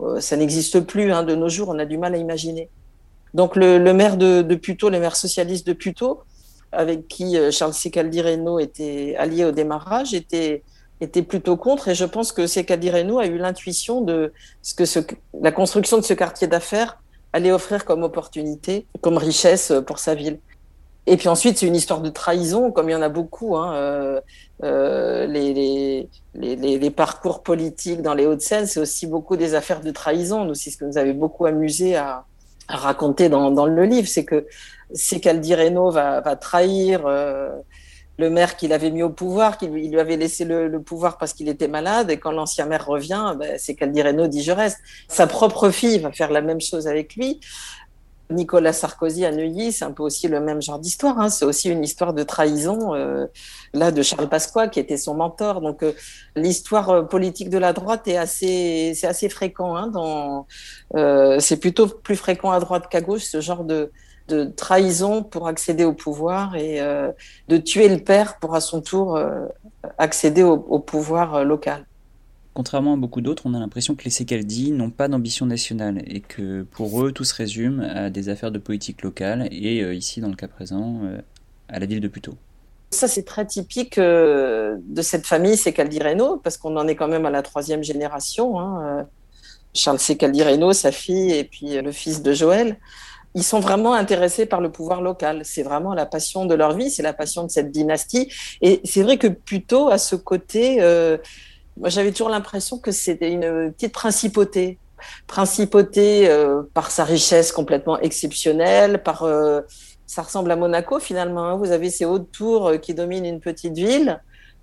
euh, ça n'existe plus hein, de nos jours, on a du mal à imaginer. Donc le, maire de, de Puteaux, le maire socialiste de Puteaux, avec qui euh, Charles Secaldi Reynaud était allié au démarrage, était, était plutôt contre. Et je pense que Secaldi Reynaud a eu l'intuition de ce que la construction de ce quartier d'affaires allait offrir comme opportunité, comme richesse pour sa ville. Et puis ensuite, c'est une histoire de trahison, comme il y en a beaucoup. Hein, euh, euh, les, parcours politiques dans les Hauts-de-Seine, c'est aussi beaucoup des affaires de trahison. C'est ce que nous avait beaucoup amusé à, à raconter dans, dans, le livre, c'est que c'est qu'Aldi Reynaud va, va trahir euh, le maire qu'il avait mis au pouvoir, qu'il lui avait laissé le, le pouvoir parce qu'il était malade, et quand l'ancien maire revient, ben, c'est qu'Aldi Reynaud dit je reste. Sa propre fille va faire la même chose avec lui. Nicolas Sarkozy à Neuilly, c'est un peu aussi le même genre d'histoire. Hein. C'est aussi une histoire de trahison, euh, là, de Charles Pasqua, qui était son mentor. Donc, euh, l'histoire euh, politique de la droite est assez, c'est assez fréquent. Hein, dans, euh, c'est plutôt plus fréquent à droite qu'à gauche, ce genre de, de trahison pour accéder au pouvoir et euh, de tuer le père pour à son tour euh, accéder au, au pouvoir local. Contrairement à beaucoup d'autres, on a l'impression que les Secaldi n'ont pas d'ambition nationale et que pour eux, tout se résume à des affaires de politique locale et euh, ici, dans le cas présent, euh, à la ville de Puteaux. Ça, c'est très typique euh, de cette famille Secaldi Reynaud, parce qu'on en est quand même à la troisième génération. Hein. Charles Secaldi Reynaud, sa fille, et puis le fils de Joël. Ils sont vraiment intéressés par le pouvoir local. C'est vraiment la passion de leur vie, c'est la passion de cette dynastie. Et c'est vrai que Puteaux a ce côté moi, j'avais toujours l'impression que c'était une petite principauté. Principauté euh, par sa richesse complètement exceptionnelle, par euh, ça ressemble à Monaco finalement. Hein. Vous avez ces hautes tours euh, qui dominent une petite ville.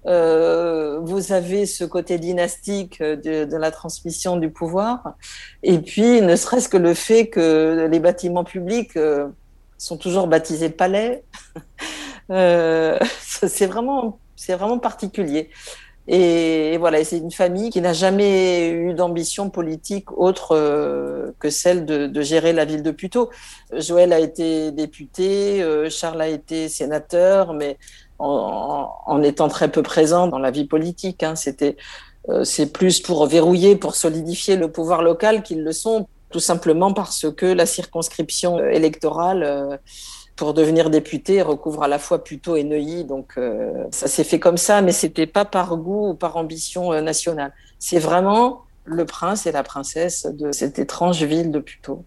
Vous avez ce côté dynastique de, la transmission du pouvoir. Et puis, ne serait-ce que le fait que les bâtiments publics sont toujours baptisés palais. c'est vraiment, c'est vraiment particulier. Et voilà, c'est une famille qui n'a jamais eu d'ambition politique autre euh, que celle de, gérer la ville de Puteaux. Joël a été député, euh, Charles a été sénateur, mais en, en, étant très peu présent dans la vie politique. Hein, C'était, euh, c'est plus pour verrouiller, pour solidifier le pouvoir local qu'ils le sont, tout simplement parce que la circonscription électorale pour devenir député recouvre à la fois Puteaux et Neuilly. Donc euh, ça s'est fait comme ça, mais c'était pas par goût ou par ambition euh, nationale. C'est vraiment le prince et la princesse de cette étrange ville de Puteaux.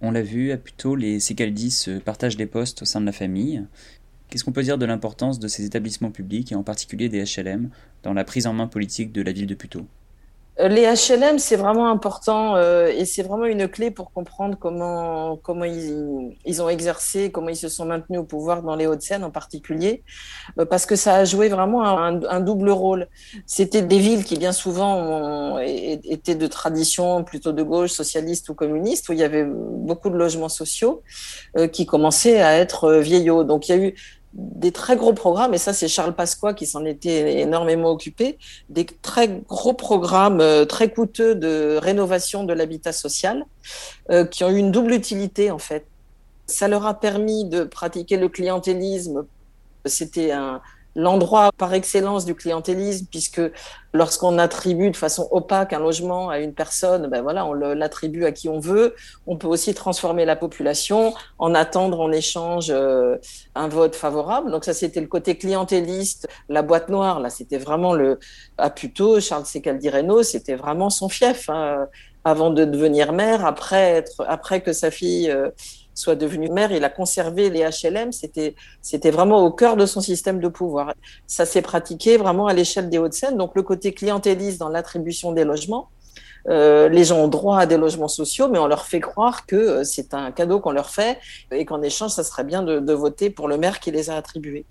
On l'a vu, à Puteaux, les Secaldi se partagent des postes au sein de la famille. Qu'est-ce qu'on peut dire de l'importance de ces établissements publics, et en particulier des HLM, dans la prise en main politique de la ville de Puteaux? Les HLM, c'est vraiment important euh, et c'est vraiment une clé pour comprendre comment, comment ils, ils, ont exercé, comment ils se sont maintenus au pouvoir dans les Hauts-de-Seine en particulier, euh, parce que ça a joué vraiment un, double rôle. C'était des villes qui bien souvent ont, étaient de tradition plutôt de gauche, socialiste ou communiste, où il y avait beaucoup de logements sociaux euh, qui commençaient à être vieillots. Donc il y a eu des très gros programmes, et ça c'est Charles Pasqua qui s'en était énormément occupé, des très gros programmes euh, très coûteux de rénovation de l'habitat social, euh, qui ont eu une double utilité en fait. Ça leur a permis de pratiquer le clientélisme. C'était un, l'endroit par excellence du clientélisme, puisque lorsqu'on attribue de façon opaque un logement à une personne, ben voilà, on l'attribue à qui on veut. On peut aussi transformer la population, en attendre en échange euh, un vote favorable. Donc ça, c'était le côté clientéliste. La boîte noire, là, c'était vraiment le à Puteaux, Charles Secaldi Reynaud, c'était vraiment son fief. Hein, avant de devenir maire, après être, après que sa fille euh, soit devenu maire, il a conservé les HLM. C'était, c'était vraiment au cœur de son système de pouvoir. Ça s'est pratiqué vraiment à l'échelle des Hauts-de-Seine. Donc le côté clientéliste dans l'attribution des logements. Euh, les gens ont droit à des logements sociaux, mais on leur fait croire que euh, c'est un cadeau qu'on leur fait et qu'en échange, ça serait bien de, voter pour le maire qui les a attribués.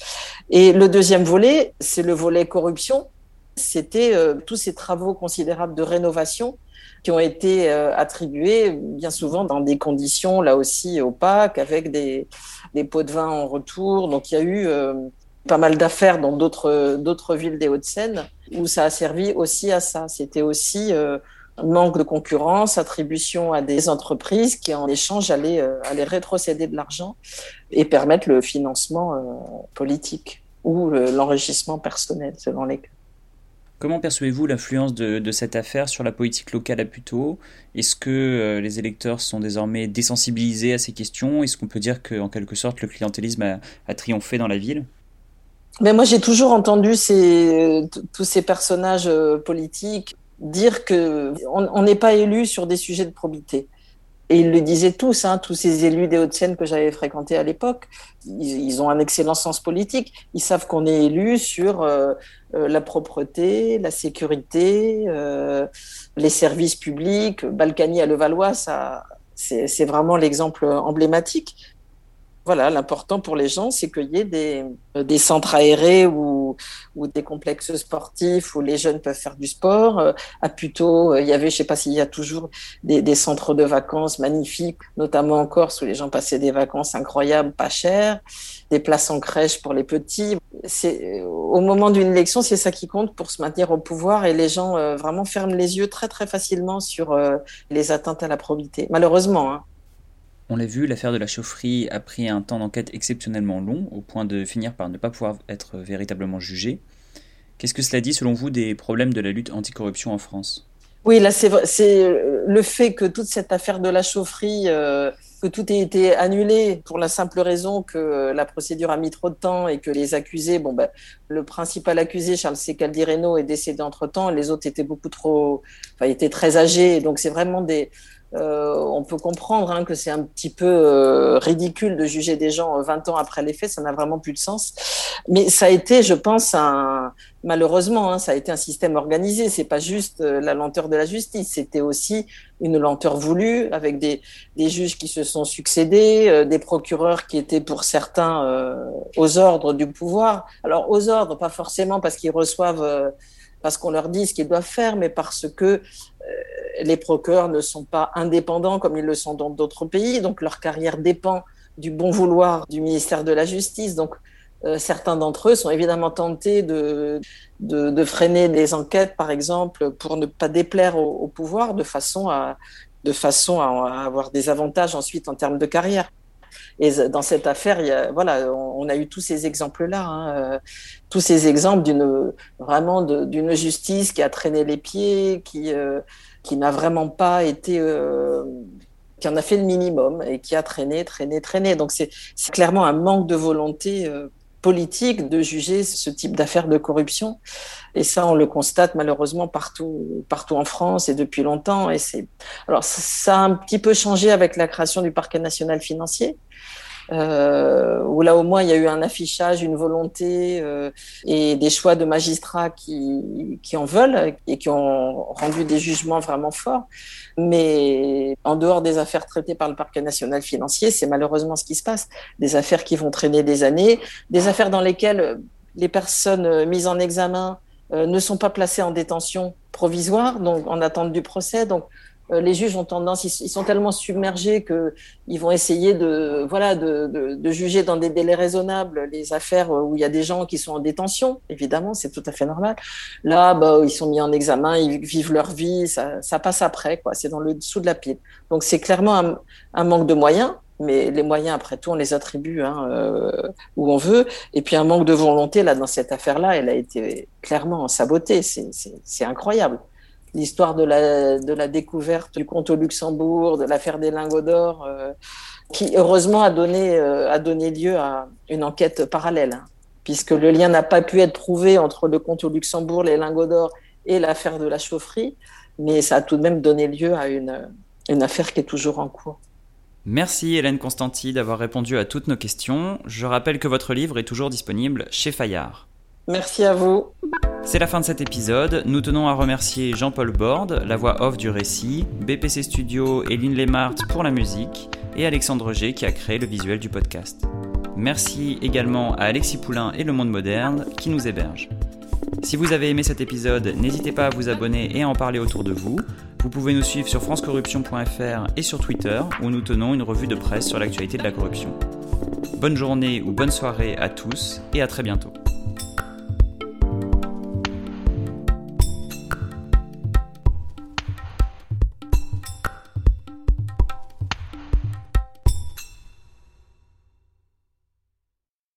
Et le deuxième volet, c'est le volet corruption. C'était euh, tous ces travaux considérables de rénovation qui ont été euh, attribués bien souvent dans des conditions là aussi opaques avec des, pots de vin en retour. Donc il y a eu euh, pas mal d'affaires dans d'autres villes des Hauts-de-Seine où ça a servi aussi à ça. C'était aussi euh, Manque de concurrence, attribution à des entreprises qui, en échange, allaient, euh, rétrocéder de l'argent et permettre le financement politique ou le- l'enrichissement personnel, selon les cas. Comment percevez-vous l'influence de, cette affaire sur la politique locale à Puteaux? Est-ce que euh, les électeurs sont désormais désensibilisés à ces questions? Est-ce qu'on peut dire qu'en quelque sorte le clientélisme a, triomphé dans la ville? Mais moi, j'ai toujours entendu tous ces personnages euh, politiques dire que on on n'est pas élu sur des sujets de probité. Et ils le disaient tous, hein, tous ces élus des Hauts-de-Seine que j'avais fréquentés à l'époque, ils, ont un excellent sens politique. Ils savent qu'on est élu sur euh, euh, la propreté, la sécurité, euh, les services publics. Balkany à Levallois, c'est vraiment l'exemple emblématique. Voilà, l'important pour les gens, c'est qu'il y ait des, euh, centres aérés ou, des complexes sportifs où les jeunes peuvent faire du sport. Euh, À Puteaux, euh, il y avait, je sais pas s'il y a toujours des, centres de vacances magnifiques, notamment en Corse où les gens passaient des vacances incroyables, pas chères, des places en crèche pour les petits. C'est, au moment d'une élection, c'est ça qui compte pour se maintenir au pouvoir et les gens vraiment ferment les yeux très très facilement sur les atteintes à la probité. Malheureusement, hein. On l'a vu, l'affaire de la chaufferie a pris un temps d'enquête exceptionnellement long, au point de finir par ne pas pouvoir être véritablement jugé. Qu'est-ce que cela dit selon vous des problèmes de la lutte anticorruption en France? Oui, là, c'est euh, le fait que toute cette affaire de la chaufferie, euh, que tout ait été annulé pour la simple raison que euh, la procédure a mis trop de temps et que les accusés, bon, ben, le principal accusé, Charles C. Caldireno, est décédé entre temps. Les autres étaient beaucoup trop, enfin, étaient très âgés. Donc, c'est vraiment des, euh, on peut comprendre hein, que c'est un petit peu euh, ridicule de juger des gens euh, 20 ans après les faits, ça n'a vraiment plus de sens. Mais ça a été, je pense, un, malheureusement, hein, ça a été un système organisé. C'est pas juste euh, la lenteur de la justice, c'était aussi une lenteur voulue avec des, des juges qui se sont succédés, euh, des procureurs qui étaient pour certains euh, aux ordres du pouvoir. Alors aux ordres, pas forcément parce qu'ils reçoivent, euh, parce qu'on leur dit ce qu'ils doivent faire, mais parce que euh, les procureurs ne sont pas indépendants comme ils le sont dans d'autres pays, donc leur carrière dépend du bon vouloir du ministère de la Justice. Donc euh, certains d'entre eux sont évidemment tentés de, freiner les enquêtes, par exemple, pour ne pas déplaire au, pouvoir, de façon à avoir des avantages ensuite en termes de carrière. Et dans cette affaire, voilà, on, a eu tous ces exemples-là, hein, euh, tous ces exemples d'une vraiment d'une justice qui a traîné les pieds, qui euh, qui n'a vraiment pas été, euh, qui en a fait le minimum et qui a traîné, traîné, traîné. Donc c'est clairement un manque de volonté politique de juger ce type d'affaires de corruption. Et ça, on le constate malheureusement partout, partout en France et depuis longtemps. Et c'est alors ça a un petit peu changé avec la création du parquet national financier. Euh, où là au moins il y a eu un affichage, une volonté euh, et des choix de magistrats qui, qui en veulent et qui ont rendu des jugements vraiment forts. Mais en dehors des affaires traitées par le parquet national financier, c'est malheureusement ce qui se passe. Des affaires qui vont traîner des années, des affaires dans lesquelles les personnes mises en examen euh, ne sont pas placées en détention provisoire, donc en attente du procès. Donc les juges ont tendance, ils, sont tellement submergés que ils vont essayer de, voilà, de, de, de juger dans des délais raisonnables les affaires où il y a des gens qui sont en détention. Évidemment, c'est tout à fait normal. Là, bah, ils sont mis en examen, ils vivent leur vie, ça, ça passe après, quoi. C'est dans le dessous de la pile. Donc c'est clairement un, un manque de moyens. Mais les moyens, après tout, on les attribue hein, euh, où on veut. Et puis un manque de volonté, là, dans cette affaire-là, elle a été clairement sabotée. C'est incroyable l'histoire de la, de découverte du compte au Luxembourg, de l'affaire des lingots d'or, euh, qui heureusement a donné, euh, a donné lieu à une enquête parallèle, hein, puisque le lien n'a pas pu être prouvé entre le compte au Luxembourg, les lingots d'or et l'affaire de la chaufferie, mais ça a tout de même donné lieu à une, une affaire qui est toujours en cours. Merci Hélène Constanti d'avoir répondu à toutes nos questions. Je rappelle que votre livre est toujours disponible chez Fayard. Merci à vous. C'est la fin de cet épisode. Nous tenons à remercier Jean-Paul Borde, la voix off du récit, BPC Studio et Lynn Lemart pour la musique, et Alexandre G qui a créé le visuel du podcast. Merci également à Alexis Poulain et Le Monde Moderne qui nous hébergent. Si vous avez aimé cet épisode, n'hésitez pas à vous abonner et à en parler autour de vous. Vous pouvez nous suivre sur francecorruption.fr et sur Twitter où nous tenons une revue de presse sur l'actualité de la corruption. Bonne journée ou bonne soirée à tous et à très bientôt.